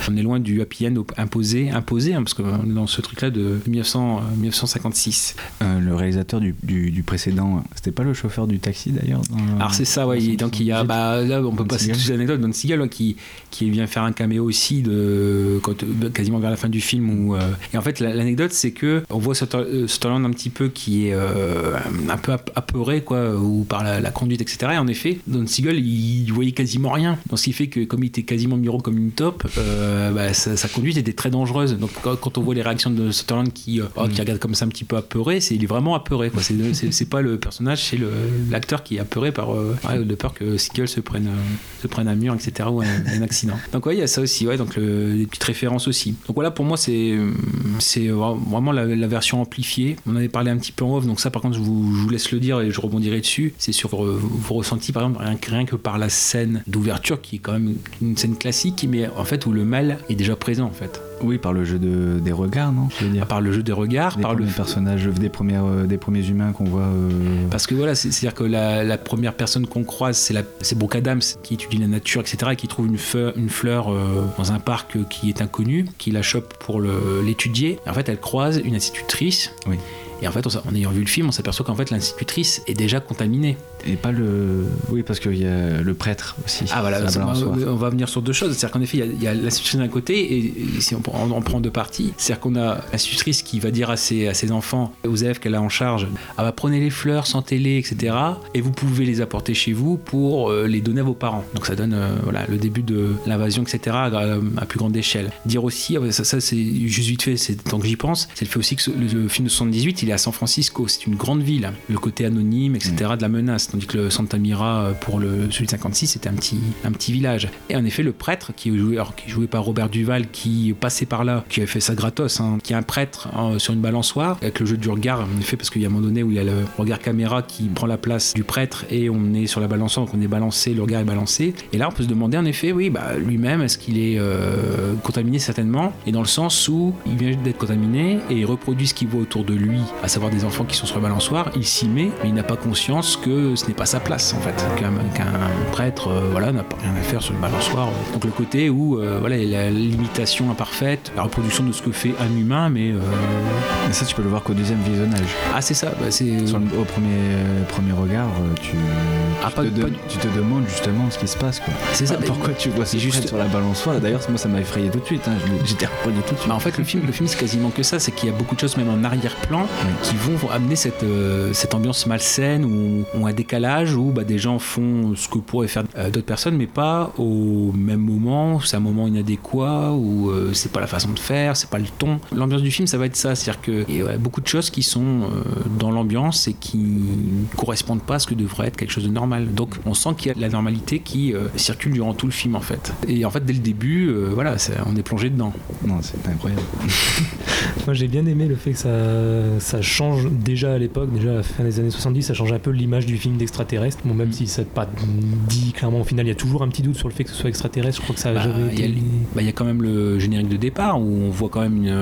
On est loin du happy end imposé, imposé, hein, parce qu'on est dans ce truc-là de 1900, euh, 1956. Euh, le réalisateur du, du- du précédent, c'était pas le chauffeur du taxi d'ailleurs Alors c'est ça, ouais. il- donc il y a, bah, là, on peut Don passer toutes les anecdotes. Don Siegel, qui, qui vient faire un caméo aussi de quand, euh, quasiment vers la fin du film. Où, euh, et en fait, la- l'anecdote, c'est que on voit euh, Sutherland un petit peu qui est euh, un peu ap- apeuré, quoi, ou par la, la conduite, etc. Et en effet, Don Siegel, il, voyait quasiment rien. Donc ce qui fait que comme il était quasiment miro comme une top, euh, bah, sa, sa conduite était très dangereuse. Donc quand, quand on voit les réactions de Sutherland qui, euh, oh, qui regarde comme ça un petit peu apeuré, c'est il est vraiment apeuré. C'est, pas le personnage, c'est l'acteur qui est apeuré par euh, ouais, de peur que Siegel se prenne, euh, se prenne un mur, etc. ou un, un accident. Donc ouais, il y a ça aussi. Ouais, donc le- les petites références aussi. Donc voilà, pour moi, c'est, c'est vraiment la, la version amplifiée. On avait parlé un petit peu en off, donc ça, par contre, je vous, je vous laisse le dire et je rebondirai dessus. C'est sur euh, vos ressentis, par exemple, rien que, rien que par la scène d'ouverture, qui est quand même une scène classique, mais en fait où le mal est déjà présent, en fait. Oui, par le jeu de, des regards, non Je veux dire. Par le jeu des regards, Des par le premiers personnages, des, premières, euh, des premiers humains qu'on voit. euh, Parce que voilà, c'est- c'est-à-dire que la, la première personne qu'on croise, c'est la- c'est Brooke Adams qui étudie la nature, etc., et qui trouve une fleur, une fleur euh, dans un parc euh, qui est inconnu, qui la chope pour le- l'étudier. En fait, elle croise une institutrice. Oui. Et en fait, en ayant vu le film, on s'aperçoit qu'en fait, l'institutrice est déjà contaminée. Et pas le. Oui, parce qu'il y a le prêtre aussi. Ah voilà, on va venir sur deux choses. C'est-à-dire qu'en effet, il y a- a, l'institutrice d'un côté, et, et si on, prend- on prend deux parties, c'est-à-dire qu'on a l'institutrice qui va dire à ses, à ses enfants, aux élèves qu'elle a en charge, ah bah, prenez les fleurs, sentez-les, etc. Et vous pouvez les apporter chez vous pour euh, les donner à vos parents. Donc ça donne euh, voilà, le début de l'invasion, etc. à, à plus grande échelle. Dire aussi, ah ça, ça, c'est juste vite fait, c'est tant que j'y pense, c'est le fait aussi que le film de 78, il est à San Francisco, c'est une grande ville. Le côté anonyme, etc. de la menace. Tandis que le Santa Mira, euh, pour le, celui de 56, c'était un petit, un petit village. Et en effet, le prêtre, qui est joué, par Robert Duval, qui passait par là, qui avait fait ça gratos, hein, qui est un prêtre sur une balançoire, avec le jeu du regard, en effet, parce qu'il y a un moment donné où il y a le regard caméra qui prend la place du prêtre et on est sur la balançoire, donc on est balancé, le regard est balancé. Et là, on peut se demander, en effet, oui, bah, lui-même, est-ce qu'il est euh, contaminé certainement? Et dans le sens où il vient d'être contaminé et il reproduit ce qu'il voit autour de lui, à savoir des enfants qui sont sur la balançoire, il s'y met, mais il n'a pas conscience que ce n'est pas sa place, en fait. Qu'un prêtre, euh, voilà, n'a pas rien à faire sur le balançoire. Donc le côté où, euh, voilà, il y a la limitation imparfaite, la reproduction de ce que fait un humain, mais... euh, Mais ça, tu peux le voir qu'au deuxième visionnage. Ah, c'est ça, bah, le- au premier, euh, premier regard, euh, tu, Ah, pas- te pas- de- tu te demandes justement ce qui se passe. Quoi. C'est ça, Ah, pourquoi tu vois c'est juste- sur la balançoire D'ailleurs, moi, ça m'a effrayé tout de suite. hein. J'étais repris tout de suite. Bah, en fait, le film, le film c'est quasiment que ça, c'est qu'il y a beaucoup de choses, même en arrière-plan, qui vont, amener cette, euh, cette ambiance malsaine ou, ou un décalage où bah, des gens font ce que pourraient faire euh, d'autres personnes, mais pas au même moment. C'est un moment inadéquat ou euh, c'est pas la façon de faire, c'est pas le ton. L'ambiance du film, ça va être ça, c'est-à-dire que il y a beaucoup de choses qui sont euh, dans l'ambiance et qui ne correspondent pas à ce que devrait être quelque chose de normal. Donc, on sent qu'il y a de la normalité qui euh, circule durant tout le film en fait. Et en fait, dès le début, euh, voilà, on est plongé dedans. Non, c'est incroyable. <laughs> Moi j'ai bien aimé le fait que ça, ça change déjà à l'époque, déjà à la fin des années 70, ça change un peu l'image du film d'extraterrestre. Bon, même si ça n'est pas dit clairement au final, il y a toujours un petit doute sur le fait que ce soit extraterrestre. Je crois que ça a Bah, jamais Il y, a- été. bah, il y a quand même le générique de départ où on voit quand même une,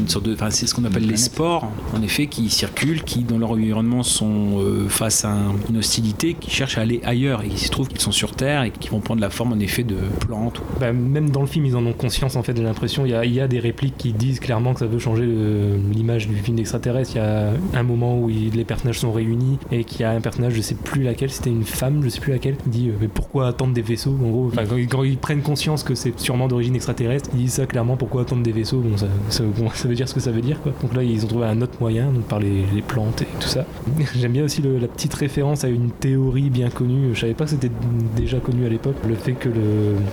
une sorte de. Enfin, c'est ce qu'on appelle les spores, en effet, qui circulent, qui dans leur environnement sont euh, face à un- une hostilité, qui cherchent à aller ailleurs. Et il se trouve qu'ils sont sur Terre et qui vont prendre la forme en effet de plantes. Bah, même dans le film, ils en ont conscience en fait. J'ai l'impression il y, a, il y a des répliques qui disent clairement que ça veut changer l'image du film d'extraterrestre. Il y a un moment où il- les personnages sont réunis et qu'il y a un personnage, je sais plus laquelle, c'était une femme, je sais plus laquelle, qui dit euh, mais pourquoi attendre des vaisseaux En gros, quand, ils, prennent conscience que c'est sûrement d'origine extraterrestre, ils disent ça clairement. Pourquoi attendre des vaisseaux Bon, <laughs> ça, veut dire ce que ça veut dire quoi. Donc là, ils ont trouvé un autre moyen, donc par les, plantes et tout ça. <laughs> J'aime bien aussi la petite référence à une théorie bien connue. Je savais pas que c'était déjà connu à l'époque. Le fait que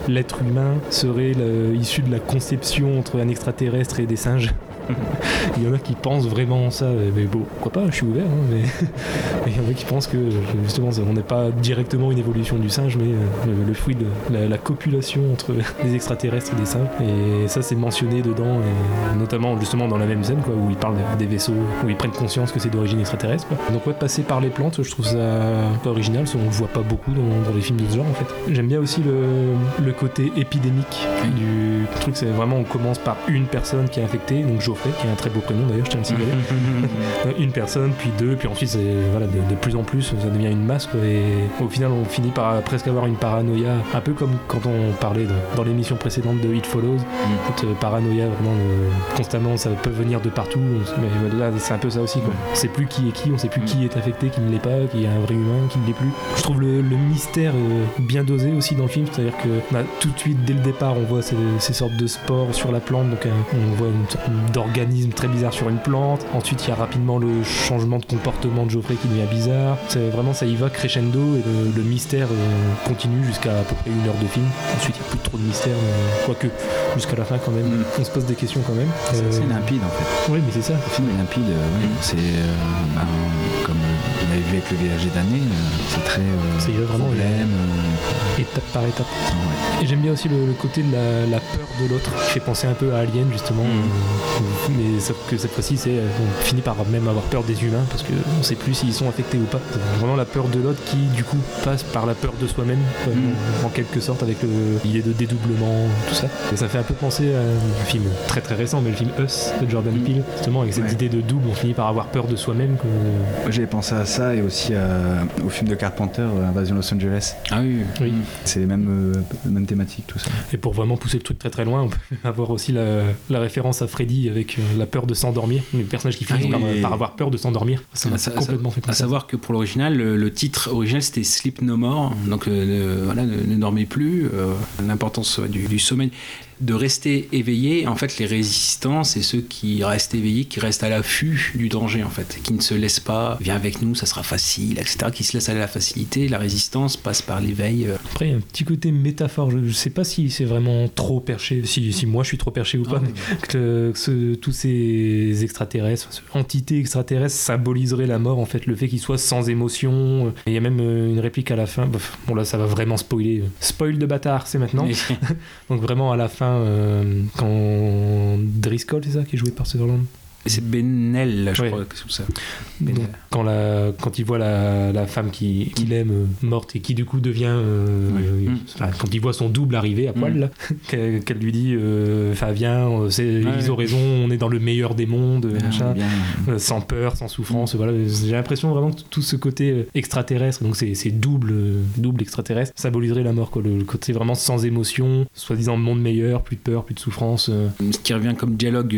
l'être humain serait issu de la conception entre un extraterrestre et des singes. <laughs> il y en a qui pensent vraiment ça, mais bon, pourquoi pas, je suis ouvert, hein, <laughs> mais il y en a qui pensent que justement on n'est pas directement une évolution du singe, mais euh, le, fruit de la, la copulation entre <laughs> les extraterrestres et des singes. Et ça c'est mentionné dedans, et notamment justement dans la même scène où ils parlent des vaisseaux, où ils prennent conscience que c'est d'origine extraterrestre. Donc ouais, passer par les plantes, je trouve ça pas original, parce qu'on le voit pas beaucoup dans, les films de ce genre en fait. J'aime bien aussi le, côté épidémique du truc, c'est vraiment on commence par une personne qui est infectée, donc Geoffrey, qui est un très beau prénom d'ailleurs, je tiens à le signaler. <laughs> Euh, une personne, puis deux, puis ensuite c'est voilà, de, de plus en plus ça devient une masse quoi, et au final on finit par presque avoir une paranoïa, un peu comme quand on parlait de- dans l'émission précédente de It Follows, cette euh, paranoïa vraiment euh, constamment ça peut venir de partout, mais là c'est un peu ça aussi quoi. On sait plus qui est qui, on sait plus qui est infecté, qui ne l'est pas, qui est un vrai humain, qui ne l'est plus. Je trouve le, le mystère euh, bien dosé aussi dans le film, c'est-à-dire que bah, tout de suite dès le départ on voit ces, ces sortes de spores sur la plante, donc euh, on voit une sorte d'organisme très bizarre sur une plante. Ensuite, il y a rapidement le changement de comportement de Geoffrey qui devient bizarre. C'est vraiment ça y va crescendo et le, le mystère euh, continue jusqu'à à peu près une heure de film. Ensuite, il n'y a plus trop de mystère, mais quoique jusqu'à la fin quand même, on se pose des questions quand même. C'est Euh, assez limpide en fait. Oui, mais c'est ça. Le film est limpide, euh, ouais. c'est euh, ben, comme euh, on avait vu avec le VHG d'année, euh, c'est très euh, vraiment, problème. Euh, Étape par étape. ouais. Et j'aime bien aussi le, le côté de la, la peur de l'autre, qui fait penser un peu à Alien justement. Euh, mais sauf que cette fois-ci, c'est euh, on finit par même avoir peur des humains parce qu'on sait plus s'ils sont infectés ou pas. C'est vraiment la peur de l'autre qui, du coup, passe par la peur de soi-même, quoi, en, en quelque sorte, avec l'idée de dédoublement, tout ça. Et ça fait un peu penser à un film très très récent, mais le film Us de Jordan Peele, justement, avec cette Ouais. idée de double, on finit par avoir peur de soi-même. J'avais pensé à ça et aussi à- au film de Carpenter, euh, Invasion Los Angeles. Ah oui. Oui. C'est les mêmes, euh, mêmes thématiques, tout ça. Et pour vraiment pousser le truc très très loin, on peut <laughs> avoir aussi la, la référence à Freddy avec euh, la peur de s'endormir. Le personnage qui finit Ah par, avoir peur de s'endormir. Ça m'a À complètement fait À penser. savoir que pour l'original, le, le titre original c'était Sleep No More, donc euh, ne- voilà, ne, ne dormez plus, euh, l'importance du sommeil, de rester éveillé. En fait, les résistants, c'est ceux qui restent éveillés, qui restent à l'affût du danger, en fait, qui ne se laissent pas, viens avec nous, ça sera facile, etc., qui se laissent aller à la facilité. La résistance passe par l'éveil. euh, Après, il y a un petit côté métaphore. Je, je sais pas si c'est vraiment trop perché, si, si moi je suis trop perché ou pas, mais que, que ce- tous ces extraterrestres, ce entité extraterrestre symboliserait la mort, en fait, le fait qu'ils soient sans émotion. Il y a même euh, une réplique à la fin. Bon, là, ça va vraiment spoiler. Spoil de bâtard, c'est maintenant. <laughs> Donc, vraiment, à la fin, euh, quand Driscoll, c'est ça, qui est joué par Sutherland? C'est Benel, je crois, que c'est ça. Donc, Benel. quand, la, quand il voit la, la femme qui- qu'il aime euh, morte et qui du coup devient. euh, euh, Mm. enfin, quand il voit son double arriver à poil, Mm. là, <laughs> qu'elle lui dit Enfin, viens, Ouais. ils ont raison, on est dans le meilleur des mondes, Bien, machin. bien. Euh, sans peur, sans souffrance. Voilà, j'ai l'impression vraiment que tout ce côté extraterrestre, donc c'est double, double extraterrestre, symboliserait la mort. Quoi. Le, le côté vraiment sans émotion, soi-disant monde meilleur, plus de peur, plus de souffrance. Ce qui revient comme dialogue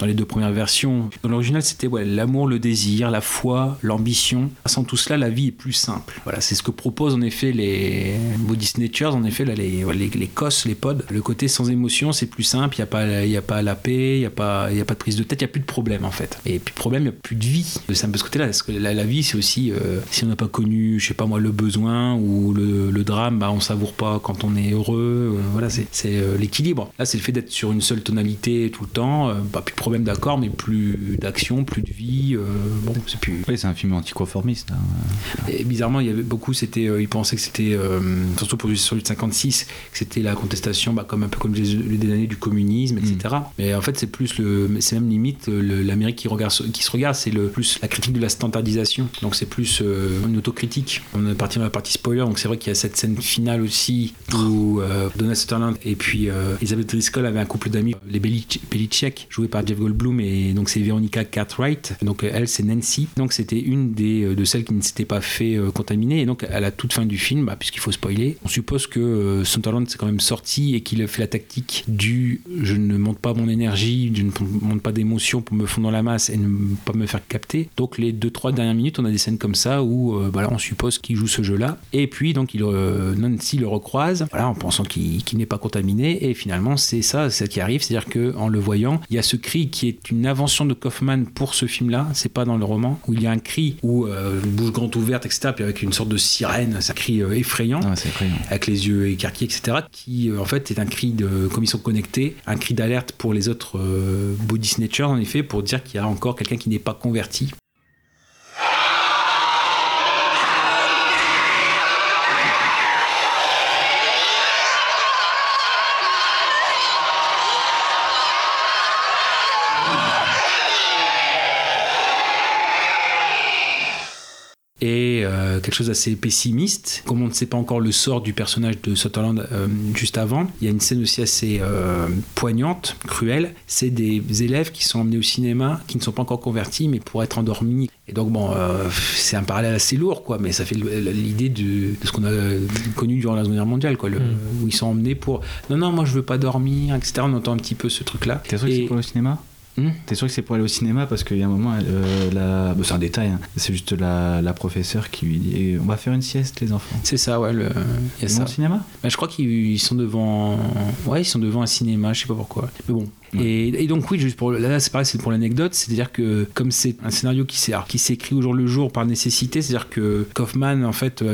dans les deux premières versions. Dans l'original, c'était ouais, l'amour, le désir, la foi, l'ambition. Sans tout cela, la vie est plus simple. Voilà, c'est ce que proposent en effet les Body Snatchers, en effet, là, les, les, les COS, les pods. Le côté sans émotion, c'est plus simple. Il n'y a, pas- a pas la paix, il n'y a, pas- a pas de prise de tête, il n'y a plus de problème en fait. Et puis, problème, il n'y a plus de vie. C'est un peu ce côté-là. Parce que la, vie, c'est aussi, euh, si on n'a pas connu, je sais pas moi, le besoin ou le, le drame, bah, on savoure pas quand on est heureux. Euh, voilà, c'est euh, l'équilibre. Là, c'est le fait d'être sur une seule tonalité tout le temps. Pas plus de problème d'accord, mais plus d'action, plus de vie. euh, bon, c'est plus. Oui, c'est un film anticonformiste. hein. Et bizarrement, il y avait beaucoup, c'était, euh, ils pensaient que c'était, euh, surtout pour sur le 56, que c'était la contestation, bah, comme un peu comme les, les années du communisme, etc. Mais en fait, c'est plus le, c'est même limite l'Amérique qui regarde, qui se regarde, c'est le plus la critique de la standardisation. Donc c'est plus une autocritique. On est parti dans la partie spoiler, donc c'est vrai qu'il y a cette scène finale aussi où euh, Donna Sutherland et puis euh, Elizabeth Driscoll avaient un couple d'amis, les Belichick, joués par Jeff Goldblum et donc c'est Veronica Cartwright. Donc euh, elle, c'est Nancy. Donc c'était une des euh, de celles qui ne s'était pas fait euh, contaminer. Et donc à la toute fin du film, bah, puisqu'il faut spoiler, on suppose que Sutherland s'est quand même sorti et qu'il a fait la tactique du je ne monte pas mon énergie, je ne monte pas d'émotion pour me fondre dans la masse et ne pas me faire capter. Donc les deux trois dernières minutes, on a des scènes comme ça où euh, voilà, on suppose qu'il joue ce jeu-là. Et puis donc il, Nancy le recroise, voilà, en pensant qu'il n'est pas contaminé. Et finalement c'est ça, c'est qui arrive, c'est-à-dire que en le voyant, il y a ce cri qui est une invention de Kaufman pour ce film-là. C'est pas dans le roman où il y a un cri où euh, une bouche grande ouverte, etc. Puis avec une sorte de sirène, c'est un cri euh, effrayant, Ah, c'est effrayant. avec les yeux écarquillés, etc. Qui euh, en fait est un cri de, comme ils sont connectés, un cri d'alerte pour les autres euh, body snatchers en effet, pour dire qu'il y a encore quelqu'un qui n'est pas converti. et euh, quelque chose d'assez pessimiste. Comme on ne sait pas encore le sort du personnage de Sutherland euh, juste avant, il y a une scène aussi assez euh, poignante, cruelle. C'est des élèves qui sont emmenés au cinéma, qui ne sont pas encore convertis, mais pour être endormis. Et donc bon, euh, c'est un parallèle assez lourd, quoi, mais ça fait l'idée de, de ce qu'on a connu durant la Seconde Guerre mondiale, quoi, le- où ils sont emmenés pour non non, moi je veux pas dormir, etc. On entend un petit peu ce truc-là. T'es sûr que Et- c'est pour le cinéma? Hmm T'es sûr que c'est pour aller au cinéma parce qu'il y a un moment, euh, la... bon, c'est un détail, hein. c'est juste la, la professeure qui lui dit eh, on va faire une sieste les enfants. C'est ça, ouais. le- Il y a ça. au cinéma? Bah, je crois qu'ils sont devant. Ouais, ils sont devant un cinéma, je sais pas pourquoi. Mais bon. Et, donc, oui, juste pour. Là, c'est pareil, c'est pour l'anecdote. C'est-à-dire que, comme c'est un scénario qui s'est alors, qui s'est écrit au jour le jour par nécessité, c'est-à-dire que Kaufman, en fait,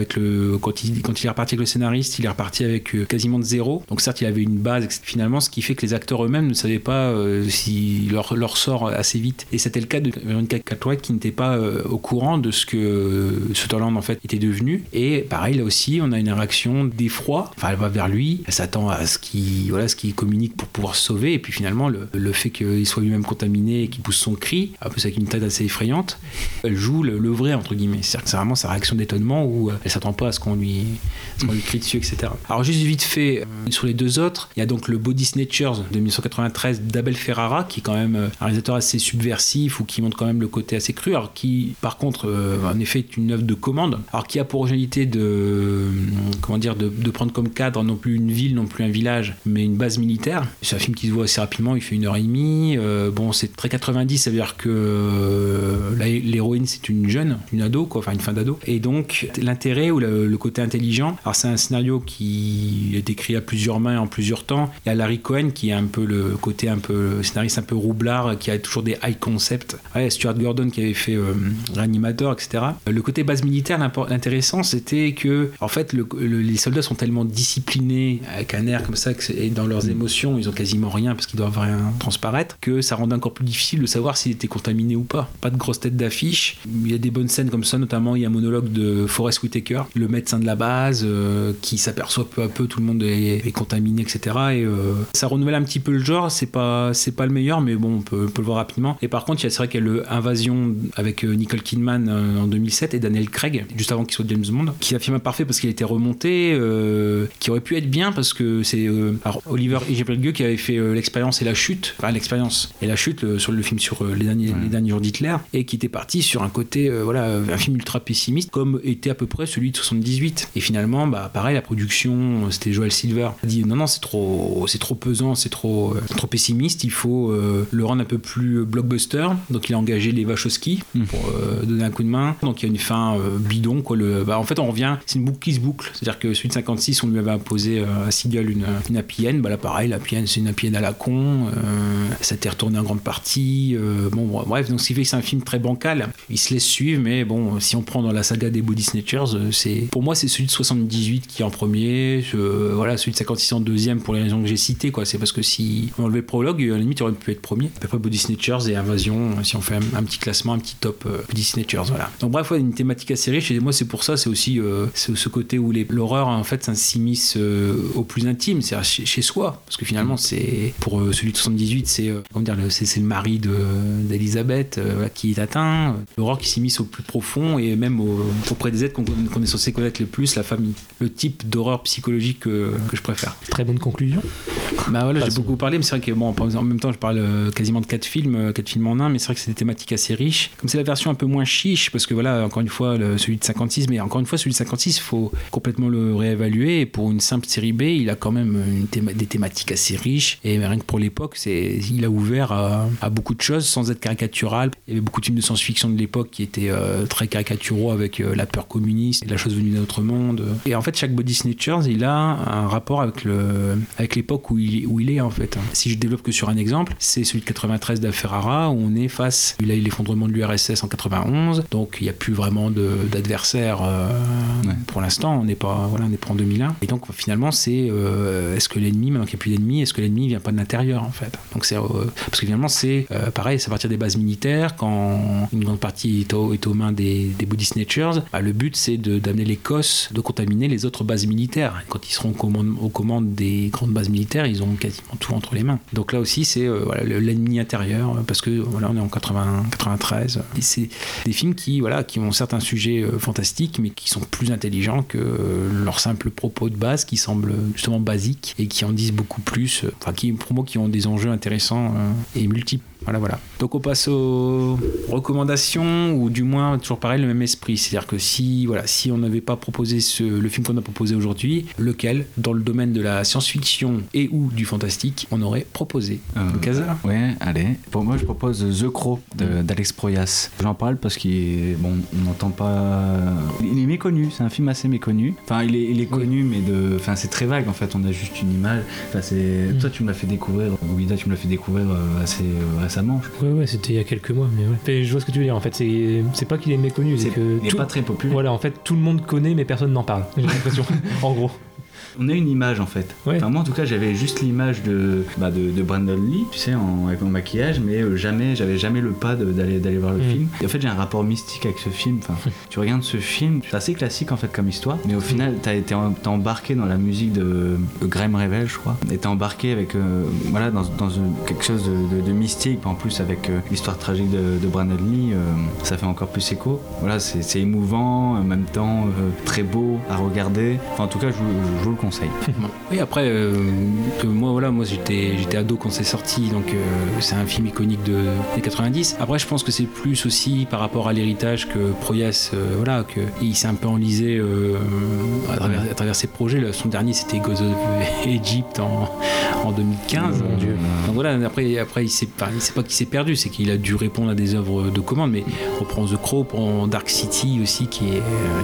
quand, il, est reparti avec le scénariste, il est reparti avec euh, quasiment de zéro. Donc, certes, il avait une base, finalement, ce qui fait que les acteurs eux-mêmes ne savaient pas euh, si leur, sort assez vite. Et c'était le cas de Veronica Cartwright qui n'était pas euh, au courant de ce que euh, Sutherland, en fait, était devenu. Et pareil, là aussi, on a une réaction d'effroi. Enfin, elle va vers lui, elle s'attend à ce qu'il voilà, ce qu'il communique pour pouvoir se sauver. Et puis finalement, le, fait qu'il soit lui-même contaminé et qu'il pousse son cri, un peu avec une tête assez effrayante, elle joue le, vrai, entre guillemets. C'est-à-dire que c'est vraiment sa réaction d'étonnement où euh, elle s'attend pas à ce qu'on lui, crie dessus, etc. Alors, juste vite fait, euh, sur les deux autres, il y a donc le Body Snatchers de 1993 d'Abel Ferrara, qui est quand même euh, un réalisateur assez subversif ou qui montre quand même le côté assez cru, alors qui, par contre, en effet, est une œuvre de commande, alors qui a pour originalité de, comment dire, de prendre comme cadre non plus une ville, non plus un village, mais une base militaire. C'est un film qui se voit assez rapidement, il fait une heure et demie. Euh, bon, c'est très 90, ça veut dire que euh, l'héroïne, c'est une jeune, une ado, quoi, enfin une fin d'ado. Et donc, l'intérêt ou le, côté intelligent, alors c'est un scénario qui est écrit à plusieurs mains en plusieurs temps. Il y a Larry Cohen qui a un peu le côté un peu scénariste un peu roublard, qui a toujours des high concepts. Ouais, Stuart Gordon qui avait fait euh, etc. Le côté base militaire, l'intéressant, c'était que, en fait, le- le- les soldats sont tellement disciplinés, avec un air comme ça, et dans leurs émotions, ils ont quasiment rien parce qu'ils doivent rien transparaître, que ça rendait encore plus difficile de savoir s'il était contaminé ou pas. Pas de grosse tête d'affiche. Il y a des bonnes scènes comme ça, notamment il y a un monologue de Forrest Whitaker, le médecin de la base, euh, qui s'aperçoit peu à peu tout le monde est, contaminé, etc. Et euh, ça renouvelle un petit peu le genre. C'est pas, c'est pas le meilleur, mais bon, on peut, le voir rapidement. Et par contre, il y a- c'est vrai qu'il y a le Invasion avec euh, Nicole Kidman en 2007 et Daniel Craig, juste avant qu'il soit James Bond, qui est un film parce qu'il été remonté, qui aurait pu être bien parce que c'est Oliver Egepergue qui avait fait l'expérience et la chute, enfin l'expérience et la chute le- sur le film sur euh, les derniers, les derniers jours d'Hitler et qui était parti sur un côté euh, voilà un film ultra pessimiste comme était à peu près celui de 78 et finalement bah pareil la production euh, c'était Joel Silver a dit non non c'est trop c'est trop pesant c'est trop trop pessimiste il faut le rendre un peu plus blockbuster. Donc il a engagé les Wachowski pour euh, donner un coup de main. Donc il y a une fin euh, bidon quoi le bah, en fait on revient c'est une boucle qui se boucle. C'est à dire que celui de 56 on lui avait imposé euh, à Seagull une, une end. Bah là pareil la c'est une end à la con euh, ça t'est retourné en grande partie euh, bon bref donc ce qui fait que c'est un film très bancal. Il se laisse suivre mais bon si on prend dans la saga des Body Snatchers euh, c'est pour moi c'est celui de 78 qui est en premier voilà celui de 56 en deuxième pour les raisons que j'ai citées c'est parce que si on enlevait le prologue à la limite il aurait pu être premier. Après Body Snatchers et Invasion si on fait un, petit classement un petit top Body Snatchers voilà. Donc bref ouais, une thématique assez riche et moi c'est pour ça c'est aussi ce côté où l'horreur en fait s'immisce au plus intime c'est chez, soi parce que finalement c'est pour euh, celui de 78 c'est euh, comment dire le- c'est c'est le mari de d'Elisabeth euh, qui est atteint l'horreur qui s'immisce au plus profond et même au- auprès des êtres qu'on est censé connaître le plus la famille le type d'horreur psychologique que, que je préfère Très bonne conclusion. bah voilà, j'ai beaucoup parlé, mais c'est vrai que bon, en même temps, je parle euh, quasiment de quatre films, quatre films en un, mais c'est vrai que c'est des thématiques assez riches. Comme c'est la version un peu moins chiche, parce que voilà, encore une fois, le- celui de 56, mais encore une fois, celui de 56, il faut complètement le réévaluer. Et pour une simple série B, il a quand même une théma- des thématiques assez riches. Et rien que pour l'époque, l'époque, c'est, il a ouvert à, à beaucoup de choses sans être caricatural. Il y avait beaucoup de films de science-fiction de l'époque qui étaient euh, très caricaturaux avec euh, la peur communiste, la chose venue d'un autre monde. Et en fait, chaque Body Snatchers, il a un rapport avec le, avec l'époque où il, où il est en fait. Si je développe que sur un exemple, c'est celui de 93 d'Aferrara où on est face, il a eu l'effondrement de l'URSS en 91, donc il n'y a plus vraiment d'adversaire euh, Ouais. pour l'instant. On n'est pas, voilà, on n'est pas en 2001. Et donc finalement, c'est est-ce que l'ennemi, maintenant qu'il n'y a plus d'ennemi, est-ce que l'ennemi vient pas de l'intérieur? En fait Donc c'est euh, parce que finalement c'est euh, pareil, c'est à partir des bases militaires quand une grande partie est, au- est aux mains des, des body snatchers. bah, le but c'est d'amener l'Écosse de contaminer les autres bases militaires. Quand ils seront aux commandes, des grandes bases militaires, ils ont quasiment tout entre les mains. Donc là aussi c'est euh, voilà, le- l'ennemi intérieur parce que voilà, on est en 80, 93. Et c'est des films qui voilà qui ont certains sujets fantastiques mais qui sont plus intelligents que euh, leur simple propos de base qui semblent justement basiques et qui en disent beaucoup plus enfin qui pour qui ont des enjeux intéressants euh, et multiples voilà voilà donc on passe aux recommandations ou du moins toujours pareil le même esprit c'est à dire que si voilà si on n'avait pas proposé ce, le film qu'on a proposé aujourd'hui lequel dans le domaine de la science-fiction et ou du fantastique on aurait proposé? Euh, le Casa? Ouais, allez. Pour moi, je propose The Crow de- d'Alex Proyas. J'en parle parce qu'il est. Bon, on n'entend pas. Il est méconnu, c'est un film assez méconnu. Enfin, il est, il est connu, mais de. Enfin, c'est très vague en fait, on a juste une image. Enfin, c'est. Toi, tu me l'as fait découvrir, Guida, tu me l'as fait découvrir euh, assez euh, récemment. je. Ouais, ouais, c'était il y a quelques mois, mais ouais. Mais je vois ce que tu veux dire. En fait, c'est c'est pas qu'il est méconnu, c'est que il est tout- pas très populaire. Voilà, en fait, tout le monde connaît, mais personne n'en parle. J'ai l'impression. <laughs> en gros. On a une image en fait. Ouais. Enfin, moi en tout cas j'avais juste l'image de, bah, de, de Brandon Lee, tu sais, en, avec mon maquillage, mais euh, jamais, j'avais jamais le pas d'aller d'aller voir le Mm. film. Et en fait j'ai un rapport mystique avec ce film. Enfin, tu regardes ce film, c'est assez classique en fait comme histoire, mais au final t'as été en- embarqué dans la musique de, de Graham Revel, je crois. Et t'es embarqué avec euh, voilà dans, dans une- quelque chose de, de- de mystique. En plus avec euh, l'histoire tragique de, de Brandon Lee, euh, ça fait encore plus écho. Voilà, c'est émouvant, en même temps très beau à regarder. Enfin en tout cas je, je vous le conseille. <laughs> Oui, après, euh, moi, voilà, moi j'étais, j'étais ado quand c'est sorti, donc euh, c'est un film iconique de, des 90. Après, je pense que c'est plus aussi par rapport à l'héritage que Proyas, euh, voilà, que il s'est un peu enlisé à, travers, à travers ses projets. Là, son dernier, c'était Gods of <laughs> Egypt en, en 2015. Mon Dieu. Donc voilà, après, après il sait pas, pas qu'il s'est perdu, c'est qu'il a dû répondre à des œuvres de commande, mais on prend The Crow, on prend Dark City aussi, qui est,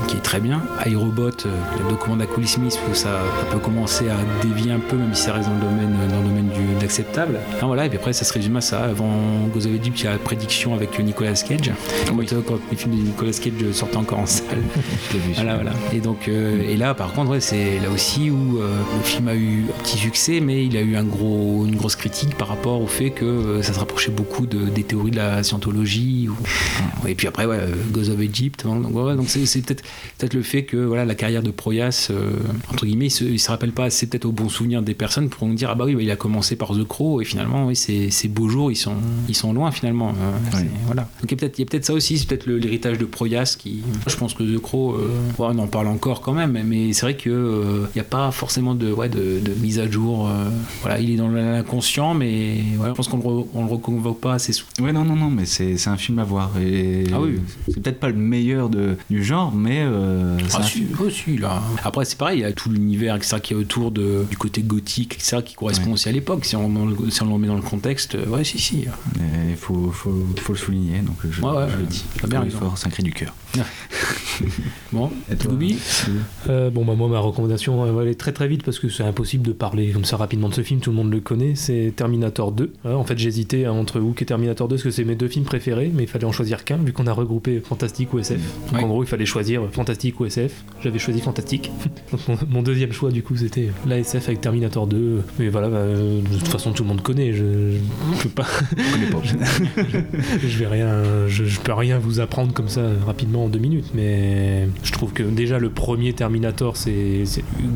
qui est très bien. le de commande à Cooley Smith, où ça, ça peut commencer à dévier un peu, même si ça reste dans le domaine, dans le domaine du, d'acceptable. Ah, voilà, et puis après, ça se résume à ça. Avant Egypt, il y a la prédiction avec Nicolas Cage. Quand, euh, quand les films de Nicolas Cage sortaient encore en salle. <laughs> Je l'ai vu. Voilà, voilà. Et donc, euh, et là, par contre, ouais, c'est là aussi où euh, le film a eu un petit succès, mais il a eu un gros, une grosse critique par rapport au fait que euh, ça se rapprochait beaucoup de, des théories de la scientologie. ou- Et puis après, ouais, euh, Goes of Egypt. hein, donc, ouais, donc c'est, c'est peut-être, le fait que voilà, la carrière de Proyas, euh, entre guillemets, il se, il se rappelle pas assez peut-être au bon souvenir des personnes pour nous dire ah bah oui, bah, il a commencé par The Crow et finalement, oui, ces, beaux jours, ils sont, ils sont loin finalement. Euh, c'est- Voilà. Donc il y a peut-être, il y a peut-être ça aussi, c'est peut-être l'héritage de Proyas qui, je pense que The Crow, euh, ouais, on en parle encore quand même, mais c'est vrai que euh, il n'y a pas forcément de, ouais, de, de mise à jour. euh, voilà, il est dans l'inconscient, mais ouais, je pense qu'on le, on le reconvoque pas assez souvent. Ouais, non, non, non, mais c'est un film à voir. Et Ah oui. C'est peut-être pas le meilleur de, du genre, mais euh, Ah, un si, film. oh, si, là. Après, c'est pareil, il y a tout l'univers etc., qui est autour de, du côté gothique, etc., qui correspond Ouais. aussi à l'époque. Si on, le- si on le remet dans le contexte, euh, ouais, si, si. Il faut, faut, faut le souligner, donc je, Ouais, ouais, je le dis. t'as bien faut avoir un cri du cœur. <laughs> Bon, Et toi Louis Euh, bon, bah, moi, ma recommandation, elle va aller très très vite parce que c'est impossible de parler comme ça rapidement de ce film, tout le monde le connaît. C'est Terminator 2. Voilà, en fait, j'hésitais hein, entre Hook et Terminator 2 parce que c'est mes deux films préférés, mais il fallait en choisir qu'un vu qu'on a regroupé Fantastique ou SF. Donc Ouais. en gros, il fallait choisir Fantastique ou SF. J'avais choisi Fantastique. <laughs> Donc mon, mon deuxième choix, du coup, c'était la SF avec Terminator 2. Mais voilà, bah, de toute façon, tout le monde connaît. Je, je peux pas. <laughs> je vais rien, je, je peux rien vous apprendre comme ça rapidement en deux minutes, mais je trouve que déjà le premier Terminator c'est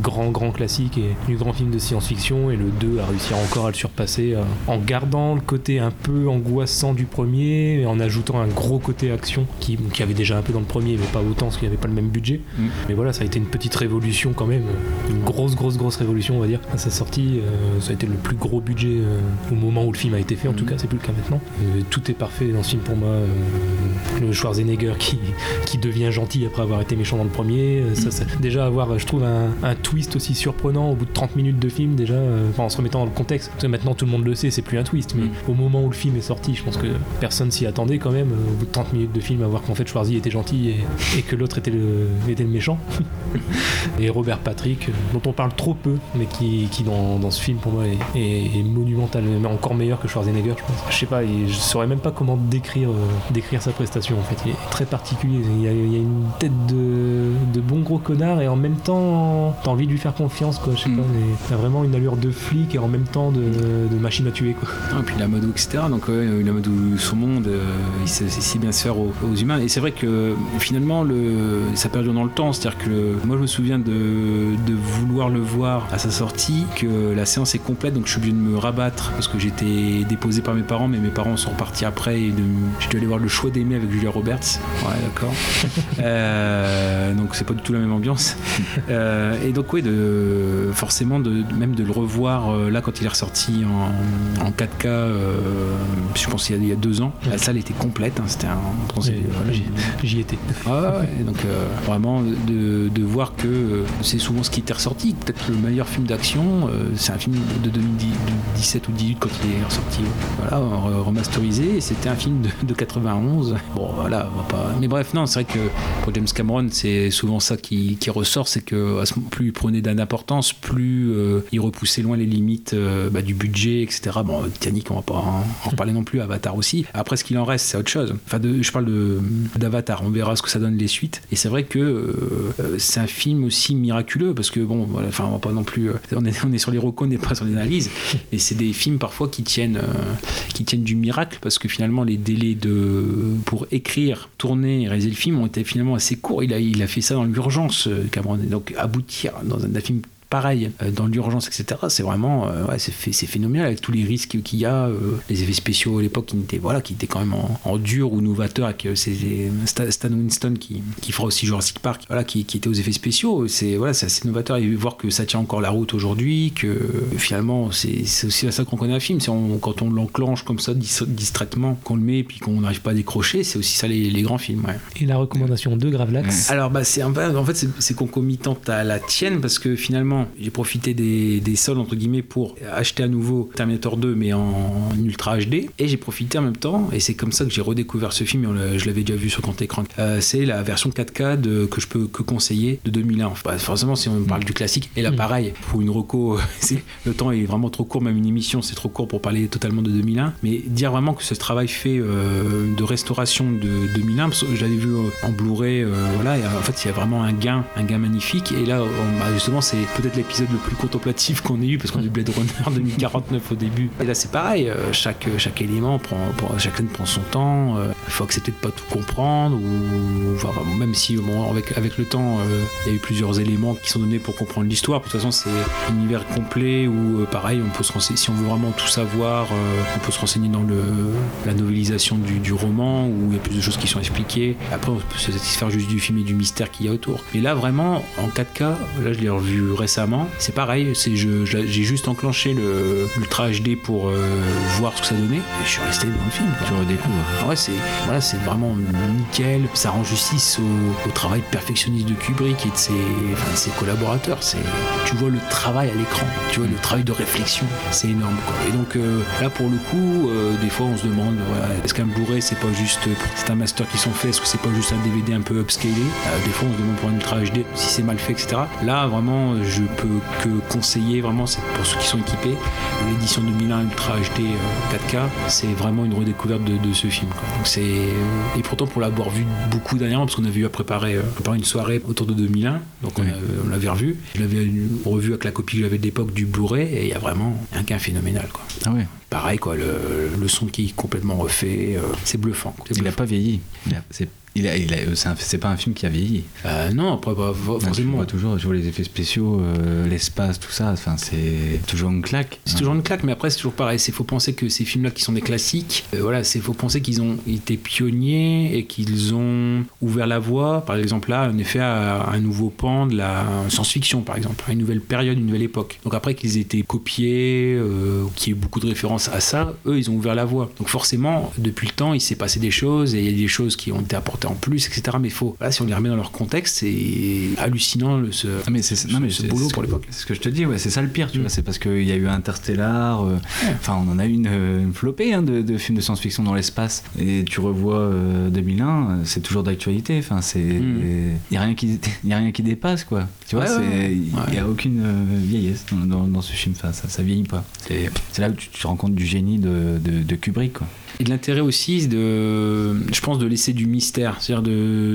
grand grand classique et un grand film de science-fiction et le 2 a réussi encore à le surpasser euh, en gardant le côté un peu angoissant du premier et en ajoutant un gros côté action qui, qui avait déjà un peu dans le premier mais pas autant parce qu'il n'y avait pas le même budget. Mm. Mais voilà, ça a été une petite révolution quand même, une grosse grosse grosse révolution on va dire à sa sortie. euh, ça a été le plus gros budget euh, au moment où le film a été fait en tout cas, c'est plus le cas maintenant. Euh, tout est parfait dans ce film pour moi. le Schwarzenegger qui, qui devient gentil après avoir été méchant dans le premier. Ça, ça- déjà avoir, je trouve, un, un twist aussi surprenant au bout de 30 minutes de film, déjà, enfin, en se remettant dans le contexte. Parce que maintenant tout le monde le sait, c'est plus un twist, mais au moment où le film est sorti, je pense que personne s'y attendait quand même, au bout de 30 minutes de film, à voir qu'en fait Schwarzy était gentil et, et que l'autre était le, était le méchant. <laughs> et Robert Patrick, dont on parle trop peu, mais qui, qui dans, dans ce film pour moi est, est- est monumental, mais encore meilleur que Schwarzenegger, je pense. Je sais pas, et je saurais même pas comment décrire, euh, décrire sa prestation en fait. Il est très particulier. Il y a, il y a une tête de, de bon gros connard et en même temps, t'as envie de lui faire confiance, quoi. Je sais pas, mais il a vraiment une allure de flic et en même temps de, de machine à tuer, quoi. Ah, et puis Lamadou, etc. Donc euh, Lamadou, son monde, euh, il sait sait si bien se faire aux, aux humains. Et c'est vrai que finalement, le, ça perdure dans le temps. C'est-à-dire que le- moi, je me souviens de, de vouloir le voir à sa sortie, que la séance est complète, donc je suis obligé de me rabattre parce que j'étais déposé par mes parents, mais mes parents sont repartis après et de, j'ai dû aller voir le choix d'aimer avec Julia Roberts. Ouais, d'accord. <laughs> Euh, donc c'est pas du tout la même ambiance. <laughs> Euh, et donc oui, de, forcément, de, même de le revoir euh, là quand il est ressorti en, en 4K, euh, je pense qu'il y, a- il y a deux ans, la salle était complète. hein, C'était un. je voilà, j'y- étais. ah ouais, donc vraiment de, de voir que c'est souvent ce qui était ressorti. Peut-être le meilleur film d'action, euh, c'est un film de 2017 ou 18 quand il est ressorti, voilà, re- remasterisé. C'était un film de, de 91. Bon voilà, on va pas. Mais bref, non, c'est vrai que pour James Cameron, c'est souvent ça qui, qui ressort, c'est que plus il prenait d'importance, plus euh, il repoussait loin les limites euh, bah, du budget, etc. Bon, Titanic, on va pas en, en reparler non plus. Avatar aussi. Après, ce qu'il en reste, c'est autre chose. Enfin, je parle d'Avatar. On verra ce que ça donne les suites. Et c'est vrai que euh, c'est un film aussi miraculeux parce que bon, voilà, enfin, on va pas non plus. euh, on est on est sur les recos, on n'est pas sur les analyses. <laughs> Et c'est des films parfois qui tiennent euh, qui tiennent du miracle parce que finalement les délais de pour écrire, tourner et réaliser le film ont été finalement assez courts. Il a il a fait ça dans l'urgence, euh, Cameron. Et donc aboutir dans un, un film pareil euh, dans l'urgence etc c'est vraiment euh, ouais, c'est fait- c'est phénoménal avec tous les risques qu'il y a euh, les effets spéciaux à l'époque qui étaient voilà qui étaient quand même en, en dur ou novateurs avec c'est Stan Winston qui, qui fera aussi Jurassic Park voilà qui, qui était aux effets spéciaux c'est voilà c'est assez novateur et voir que ça tient encore la route aujourd'hui que finalement c'est c'est aussi à ça qu'on connaît un film c'est on- quand on l'enclenche comme ça dis- distraitement qu'on le met et puis qu'on n'arrive pas à décrocher c'est aussi ça les, les grands films ouais. Et la recommandation de Gravelax. Alors bah c'est en fait c'est- c'est concomitant à la tienne parce que finalement j'ai profité des, des soldes entre guillemets pour acheter à nouveau Terminator 2 mais en ultra HD et j'ai profité en même temps et c'est comme ça que j'ai redécouvert ce film je l'avais déjà vu sur grand écran. Euh, c'est la version 4K de, que je peux que conseiller de 2001. Enfin, bah, forcément si on parle du classique. Et là pareil pour une reco <laughs> le temps est vraiment trop court même une émission c'est trop court pour parler totalement de 2001 mais dire vraiment que ce travail fait euh, de restauration de 2001 parce que je l'avais vu euh, en Blu-ray euh, voilà et en fait il y a vraiment un gain un gain magnifique. Et là on- bah, justement c'est peut-être l'épisode le plus contemplatif qu'on ait eu parce qu'on a eu Blade Runner <laughs> 2049 au début. Et là c'est pareil euh, chaque chaque élément prend, chaque prend son temps euh, il faut accepter de pas tout comprendre ou même si avec avec le temps euh, il y a eu plusieurs éléments qui sont donnés pour comprendre l'histoire. De toute façon c'est un univers complet où euh, pareil on peut se renseigner si on veut vraiment tout savoir euh, on peut se renseigner dans le la novélisation du, du roman où il y a plus de choses qui sont expliquées. Après on peut se satisfaire juste du film et du mystère qu'il y a autour. Mais là vraiment en 4K là je l'ai revu récemment c'est pareil c'est je, je- j'ai juste enclenché le l'ultra HD pour euh, voir ce que ça donnait et je suis resté dans le film quoi. Tu redécouvres. Ah ouais, c'est voilà, c'est vraiment nickel. Ça rend justice au, au travail perfectionniste de Kubrick et de ses, enfin, de ses collaborateurs. C'est, tu vois le travail à l'écran, tu vois le travail de réflexion, c'est énorme. Quoi. Et donc euh, là, pour le coup, euh, des fois, on se demande, voilà, est-ce qu'un Blu-ray, c'est pas juste, c'est un master qui sont faits, est-ce que c'est pas juste un DVD un peu upscalé? Des fois, on se demande pour un ultra HD si c'est mal fait, etc. Là, vraiment, je peux que conseiller, vraiment, c'est pour ceux qui sont équipés, l'édition 2001 Ultra HD euh, 4K, c'est vraiment une redécouverte de, de ce film. quoi. Donc c'est et pourtant pour l'avoir vu beaucoup dernièrement, parce qu'on avait eu à préparer, euh, préparer une soirée autour de 2001, donc on, Oui. a- on l'avait revu. Je l'avais revu avec la copie que j'avais de l'époque du Blu-ray et il y a vraiment un gain phénoménal. Quoi. Ah ouais. Pareil quoi, le, le son qui est complètement refait, euh, c'est bluffant. C'est Il n'a bluffant. pas vieilli. C'est il a- il a- c'est pas un film qui a vieilli. Euh, non, après bah, Non, tu forcément. vois toujours, vois les effets spéciaux, euh, l'espace, tout ça. Enfin, c'est toujours une claque. C'est toujours une claque, mais après c'est toujours pareil. C'est faut penser que ces films-là qui sont des classiques, euh, voilà, c'est faut penser qu'ils ont été pionniers et qu'ils ont ouvert la voie, par exemple là, en effet, à un nouveau pan de la science-fiction, par exemple, à une nouvelle période, une nouvelle époque. Donc après qu'ils aient été copiés, euh, qu'il y ait eu beaucoup de références à ça, eux, ils ont ouvert la voie. Donc forcément, depuis le temps, il s'est passé des choses et il y a des choses qui ont été apportées en plus, etc. Mais il faut, voilà, si on les remet dans leur contexte, c'est hallucinant le, ce, Ah, mais c'est ce- non mais ce c'est- boulot pour l'époque. C'est ce que je te dis, ouais, c'est ça le pire, tu Mm. vois. C'est parce qu'il y a eu Interstellar. euh, Enfin, on en a eu une, euh, une flopée hein, de, de films de science-fiction dans l'espace. Et tu revois euh, 2001, euh, c'est toujours d'actualité. Enfin, c'est Mm. il y a rien qui <laughs> il y a rien qui dépasse quoi. Tu vois, c'est ouais, il y a aucune euh, vieillesse dans, dans- dans ce film. Enfin, ça, ça vieillit pas. C'est c'est là où tu te rends compte du génie de, de, de Kubrick quoi. Et de l'intérêt aussi de, je pense, de laisser du mystère. C'est-à-dire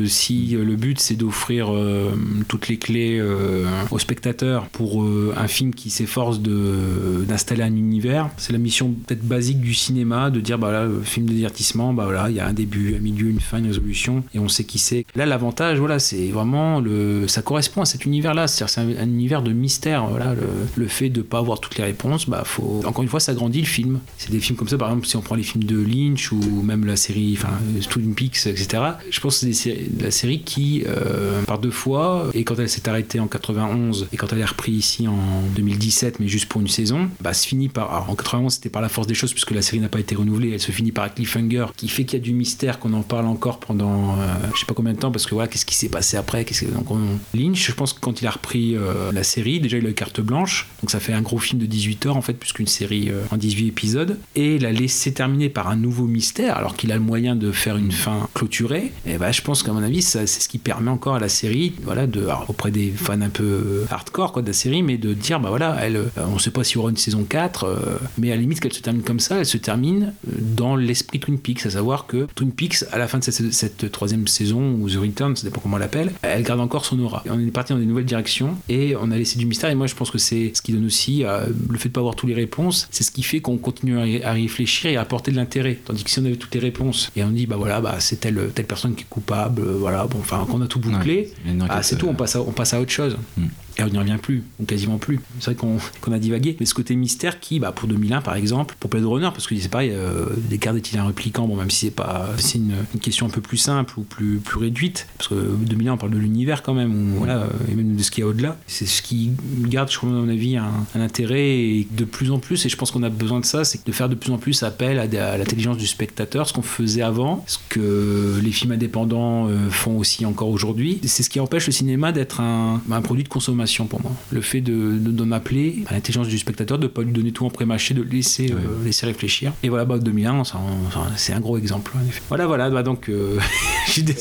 si euh, le but c'est d'offrir euh, toutes les clés euh, aux spectateurs pour euh, un film qui s'efforce d'installer un univers, c'est la mission peut-être basique du cinéma de dire, bah là, le film de divertissement, bah voilà, il y a un début, un milieu, une fin, une résolution, et on sait qui c'est. Là, l'avantage, voilà, c'est vraiment le, ça correspond à cet univers-là. C'est-à-dire, c'est un, un univers de mystère. Voilà, le, fait de pas avoir toutes les réponses, bah faut, encore une fois, ça grandit le film. C'est des films comme ça, par exemple, si on prend les films de Lynch ou même la série, enfin, Twin Peaks, etc. Je pense que c'est la série qui, euh, par deux fois, et quand elle s'est arrêtée en 91 et quand elle est reprise ici en 2017, mais juste pour une saison, bah, se finit par. En 91, c'était par la force des choses puisque la série n'a pas été renouvelée. Elle se finit par un cliffhanger qui fait qu'il y a du mystère, qu'on en parle encore pendant euh, je sais pas combien de temps parce que voilà, qu'est-ce qui s'est passé après donc, on- Lynch, je pense que quand il a repris euh, la série, déjà il a eu carte blanche, donc ça fait un gros film de 18 heures en fait, plus qu'une série euh, en 18 épisodes, et il a laissé terminer par un nouveau mystère alors qu'il a le moyen de faire une fin clôturée. Et bah, je pense qu'à mon avis, c'est ce qui permet encore à la série, voilà, de, auprès des fans un peu euh, hardcore quoi, de la série, mais de dire, bah voilà, elle, euh, on sait pas s'il y aura une saison 4, euh, mais à la limite qu'elle se termine comme ça, elle se termine dans l'esprit Twin Peaks, à savoir que Twin Peaks, à la fin de cette, troisième saison, ou The Return, ça dépend comment on l'appelle, elle garde encore son aura. Et on est parti dans des nouvelles directions, et on a laissé du mystère, et moi je pense que c'est ce qui donne aussi, le fait de pas avoir toutes les réponses, c'est ce qui fait qu'on continue à, à réfléchir et à apporter de l'intérêt. Tandis que si on avait toutes les réponses, et on dit, bah voilà, bah c'est telle, telle personne qui est coupable, euh, voilà, bon, enfin, qu'on a tout bouclé, bah, c'est tout, euh, on passe, à, on passe à autre chose. Mm. Et on n'y revient plus, ou quasiment plus. C'est vrai qu'on a divagué, mais ce côté mystère qui, bah, pour 2001 par exemple, pour Blade Runner, parce que c'est pareil, euh, Descartes est-il un répliquant Bon, même si c'est pas, c'est une, question un peu plus simple ou plus, plus réduite, parce que 2001 on parle de l'univers quand même, voilà, et même de ce qu'il y a au-delà. C'est ce qui garde, je crois, à mon avis, un, intérêt et de plus en plus, et je pense qu'on a besoin de ça, c'est de faire de plus en plus appel à, l'intelligence du spectateur, ce qu'on faisait avant, ce que les films indépendants euh, font aussi encore aujourd'hui. C'est ce qui empêche le cinéma d'être un produit de consommation pour moi. Le fait de, de- d'en appeler à l'intelligence du spectateur, de ne pas lui donner tout en pré-mâché, de le laisser, euh, laisser réfléchir. Et voilà, bah, 2001, ça, ça, c'est un gros exemple. en effet. Voilà, voilà, bah, donc euh. <laughs>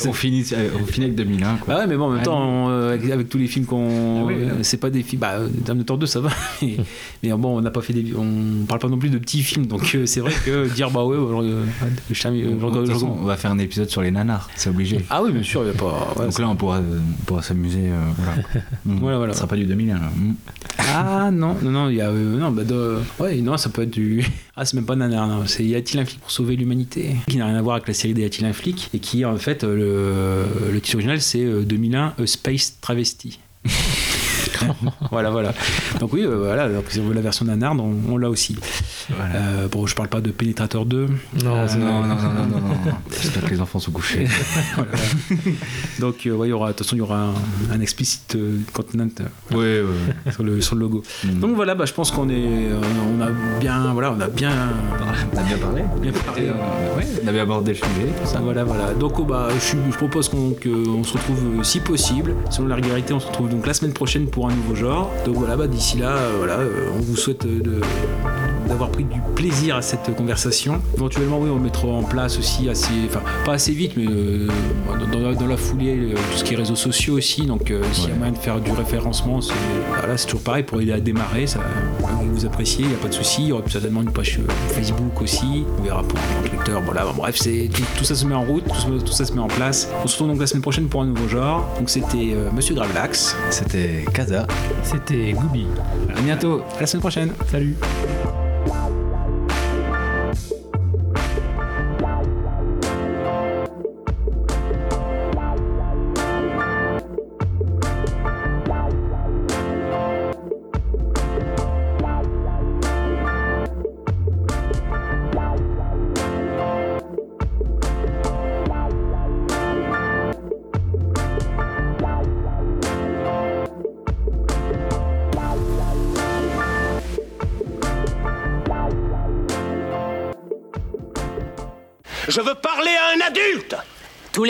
On finit, euh, on finit avec 2001 quoi. Bah ouais, mais bon, en même temps, on, euh, avec, avec tous les films qu'on. Ah oui, c'est pas des films. Bah, euh, Terminator 2, ça va. <laughs> Mais, <laughs> mais bon, on n'a pas fait des. On parle pas non plus de petits films. Donc c'est vrai que dire, bah ouais, De façon, on va faire un épisode sur les nanars, c'est obligé. Ah oui, bien sûr, il n'y a pas. ouais, Donc là, on pourra, on pourra s'amuser. voilà. Mm. Voilà, voilà. Ce sera pas du 2001 là. Mm. Ah non, non, non, il y a. euh, non, bah, de- ouais, non, ça peut être du. <laughs> Ah, c'est même pas nanar, non. C'est Y a-t-il un flic pour sauver l'humanité? Qui n'a rien à voir avec la série des Y a-t-il un flic Et qui, en fait, euh, le, le titre original, c'est euh, 2001 A Space Travesty. <laughs> <laughs> voilà, voilà. Donc, oui, euh, voilà. Donc, si on veut la version nanar, on, on l'a aussi. Voilà. Euh, bon, je parle pas de Pénétrateur 2. Non, Euh, non, non, non, non, non, non. <laughs> J'espère que les enfants sont couchés. <laughs> Voilà. Donc, euh, ouais, il y aura, de toute façon, il y aura un, un explicit euh, content euh, Ouais, ouais. sur, le, sur le logo. Mm. Donc voilà, bah, je pense qu'on est, on a bien, voilà, on a bien, On a bien parlé. bien parlé. Ouais, on avait abordé le sujet, ça. Voilà, voilà. Donc, oh, bah, je, propose qu'on se retrouve, si possible, selon la régularité, on se retrouve donc la semaine prochaine pour un nouveau genre. Donc voilà, bah, d'ici là, euh, voilà, euh, on vous souhaite de- d'avoir pris du plaisir à cette conversation. Éventuellement, oui, on le mettra en place aussi assez, enfin, pas assez vite, mais euh, dans, dans la, dans la foulée, euh, tout ce qui est réseaux sociaux aussi. Donc, euh, s'il y a moyen de faire du référencement, c'est voilà, toujours pareil pour aider à démarrer. Ça, vous appréciez, il n'y a pas de souci. Il y aura certainement une page euh, Facebook aussi. On verra pour lecteur. Voilà, bon, bref, c'est tout, tout ça se met en route, tout, ça- tout ça se met en place. On se retrouve donc la semaine prochaine pour un nouveau genre. Donc, c'était euh, Monsieur Gravelax. C'était Kaza. C'était Gooby. À bientôt. À la semaine prochaine. Salut.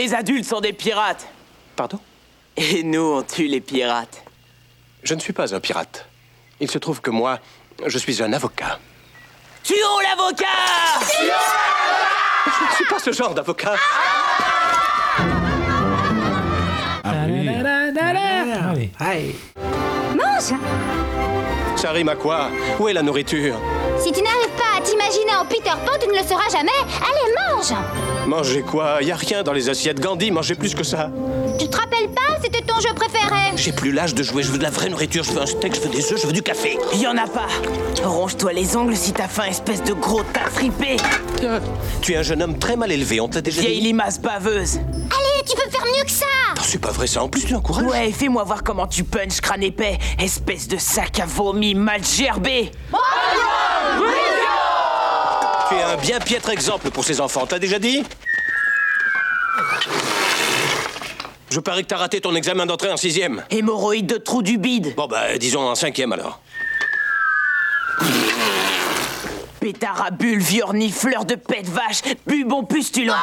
Les adultes sont des pirates. Pardon? Et nous, on tue les pirates. Je ne suis pas un pirate. Il se trouve que moi, je suis un avocat. Tuons l'avocat Je ne suis pas ce genre d'avocat. Allez. Mange Ça rime à quoi Où est la nourriture Si tu n'arrives pas à t'imaginer en Peter Pan, tu ne le sauras jamais. Allez, mange Mangez quoi Y a rien dans les assiettes Gandhi, mangez plus que ça. Tu te rappelles pas C'était ton jeu préféré. J'ai plus l'âge de jouer, je veux de la vraie nourriture, je veux un steak, je veux des œufs, je veux du café. Y en a pas. Ronge-toi les ongles si t'as faim, espèce de gros tas fripé. Tu es un jeune homme très mal élevé, on te l'a déjà Vieille dit limace baveuse. Allez, tu peux faire mieux que ça C'est pas vrai ça, en plus tu encourages Ouais, fais-moi voir comment tu punch crâne épais, espèce de sac à vomi mal gerbé. Tu es un bien piètre exemple pour ces enfants, t'as déjà dit? Je parie que t'as raté ton examen d'entrée en sixième. Hémorroïde de trou du bide. Bon bah, disons en cinquième alors. Bulles, viorni, fleur de pète vache, bubon pustulent.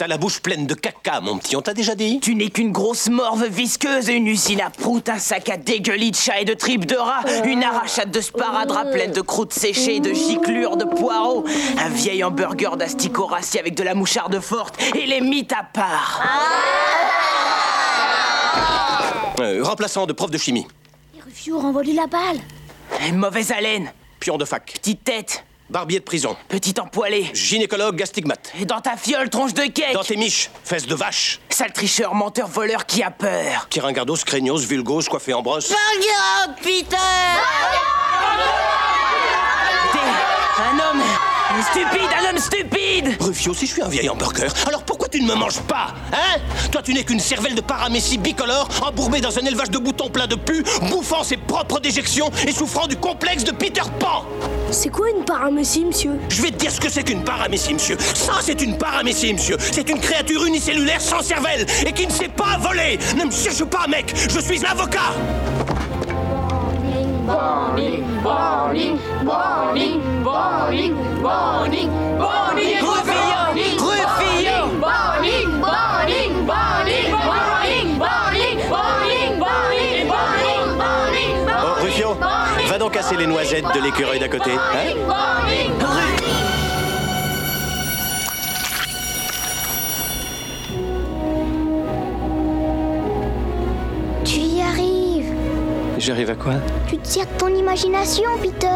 T'as la bouche pleine de caca, mon petit, on t'a déjà dit? Tu n'es qu'une grosse morve visqueuse, une usine à prout, un sac à dégueulis de chat et de tripes de rat, une arrachade de sparadrap pleine de croûtes séchées, de giclures, de poireaux, un vieil hamburger d'asticot rassis avec de la moucharde forte et les mythes à part. Euh, Remplaçant de prof de chimie. Rufio, renvoie-lui la balle. Et mauvaise haleine, Pion de fac. petite tête, Barbier de prison. petit empoilé. Gynécologue gastigmate. Et dans ta fiole, tronche de cake. Dans tes miches, fesses de vache. Sale tricheur, menteur, voleur qui a peur. Kiringardos, craignos, vulgos, coiffé en brosse. Regarde, Peter T'es un homme stupide, un homme stupide Rufio, si je suis un vieil hamburger, alors pourquoi tu ne me manges pas Hein? Toi, tu n'es qu'une cervelle de paramécie bicolore, embourbée dans un élevage de boutons plein de pu, bouffant ses propres déjections et souffrant du complexe de Peter Pan C'est quoi une paramécie, monsieur? Je vais te dire ce que c'est qu'une paramécie, monsieur. Ça, c'est une paramécie, monsieur. C'est une créature unicellulaire sans cervelle et qui ne sait pas voler. Ne me cherche pas, mec. Je suis Oh, Rufio, va donc casser les noisettes de l'écureuil d'à côté. Hein J'arrive à quoi? Tu tires ton imagination, Peter.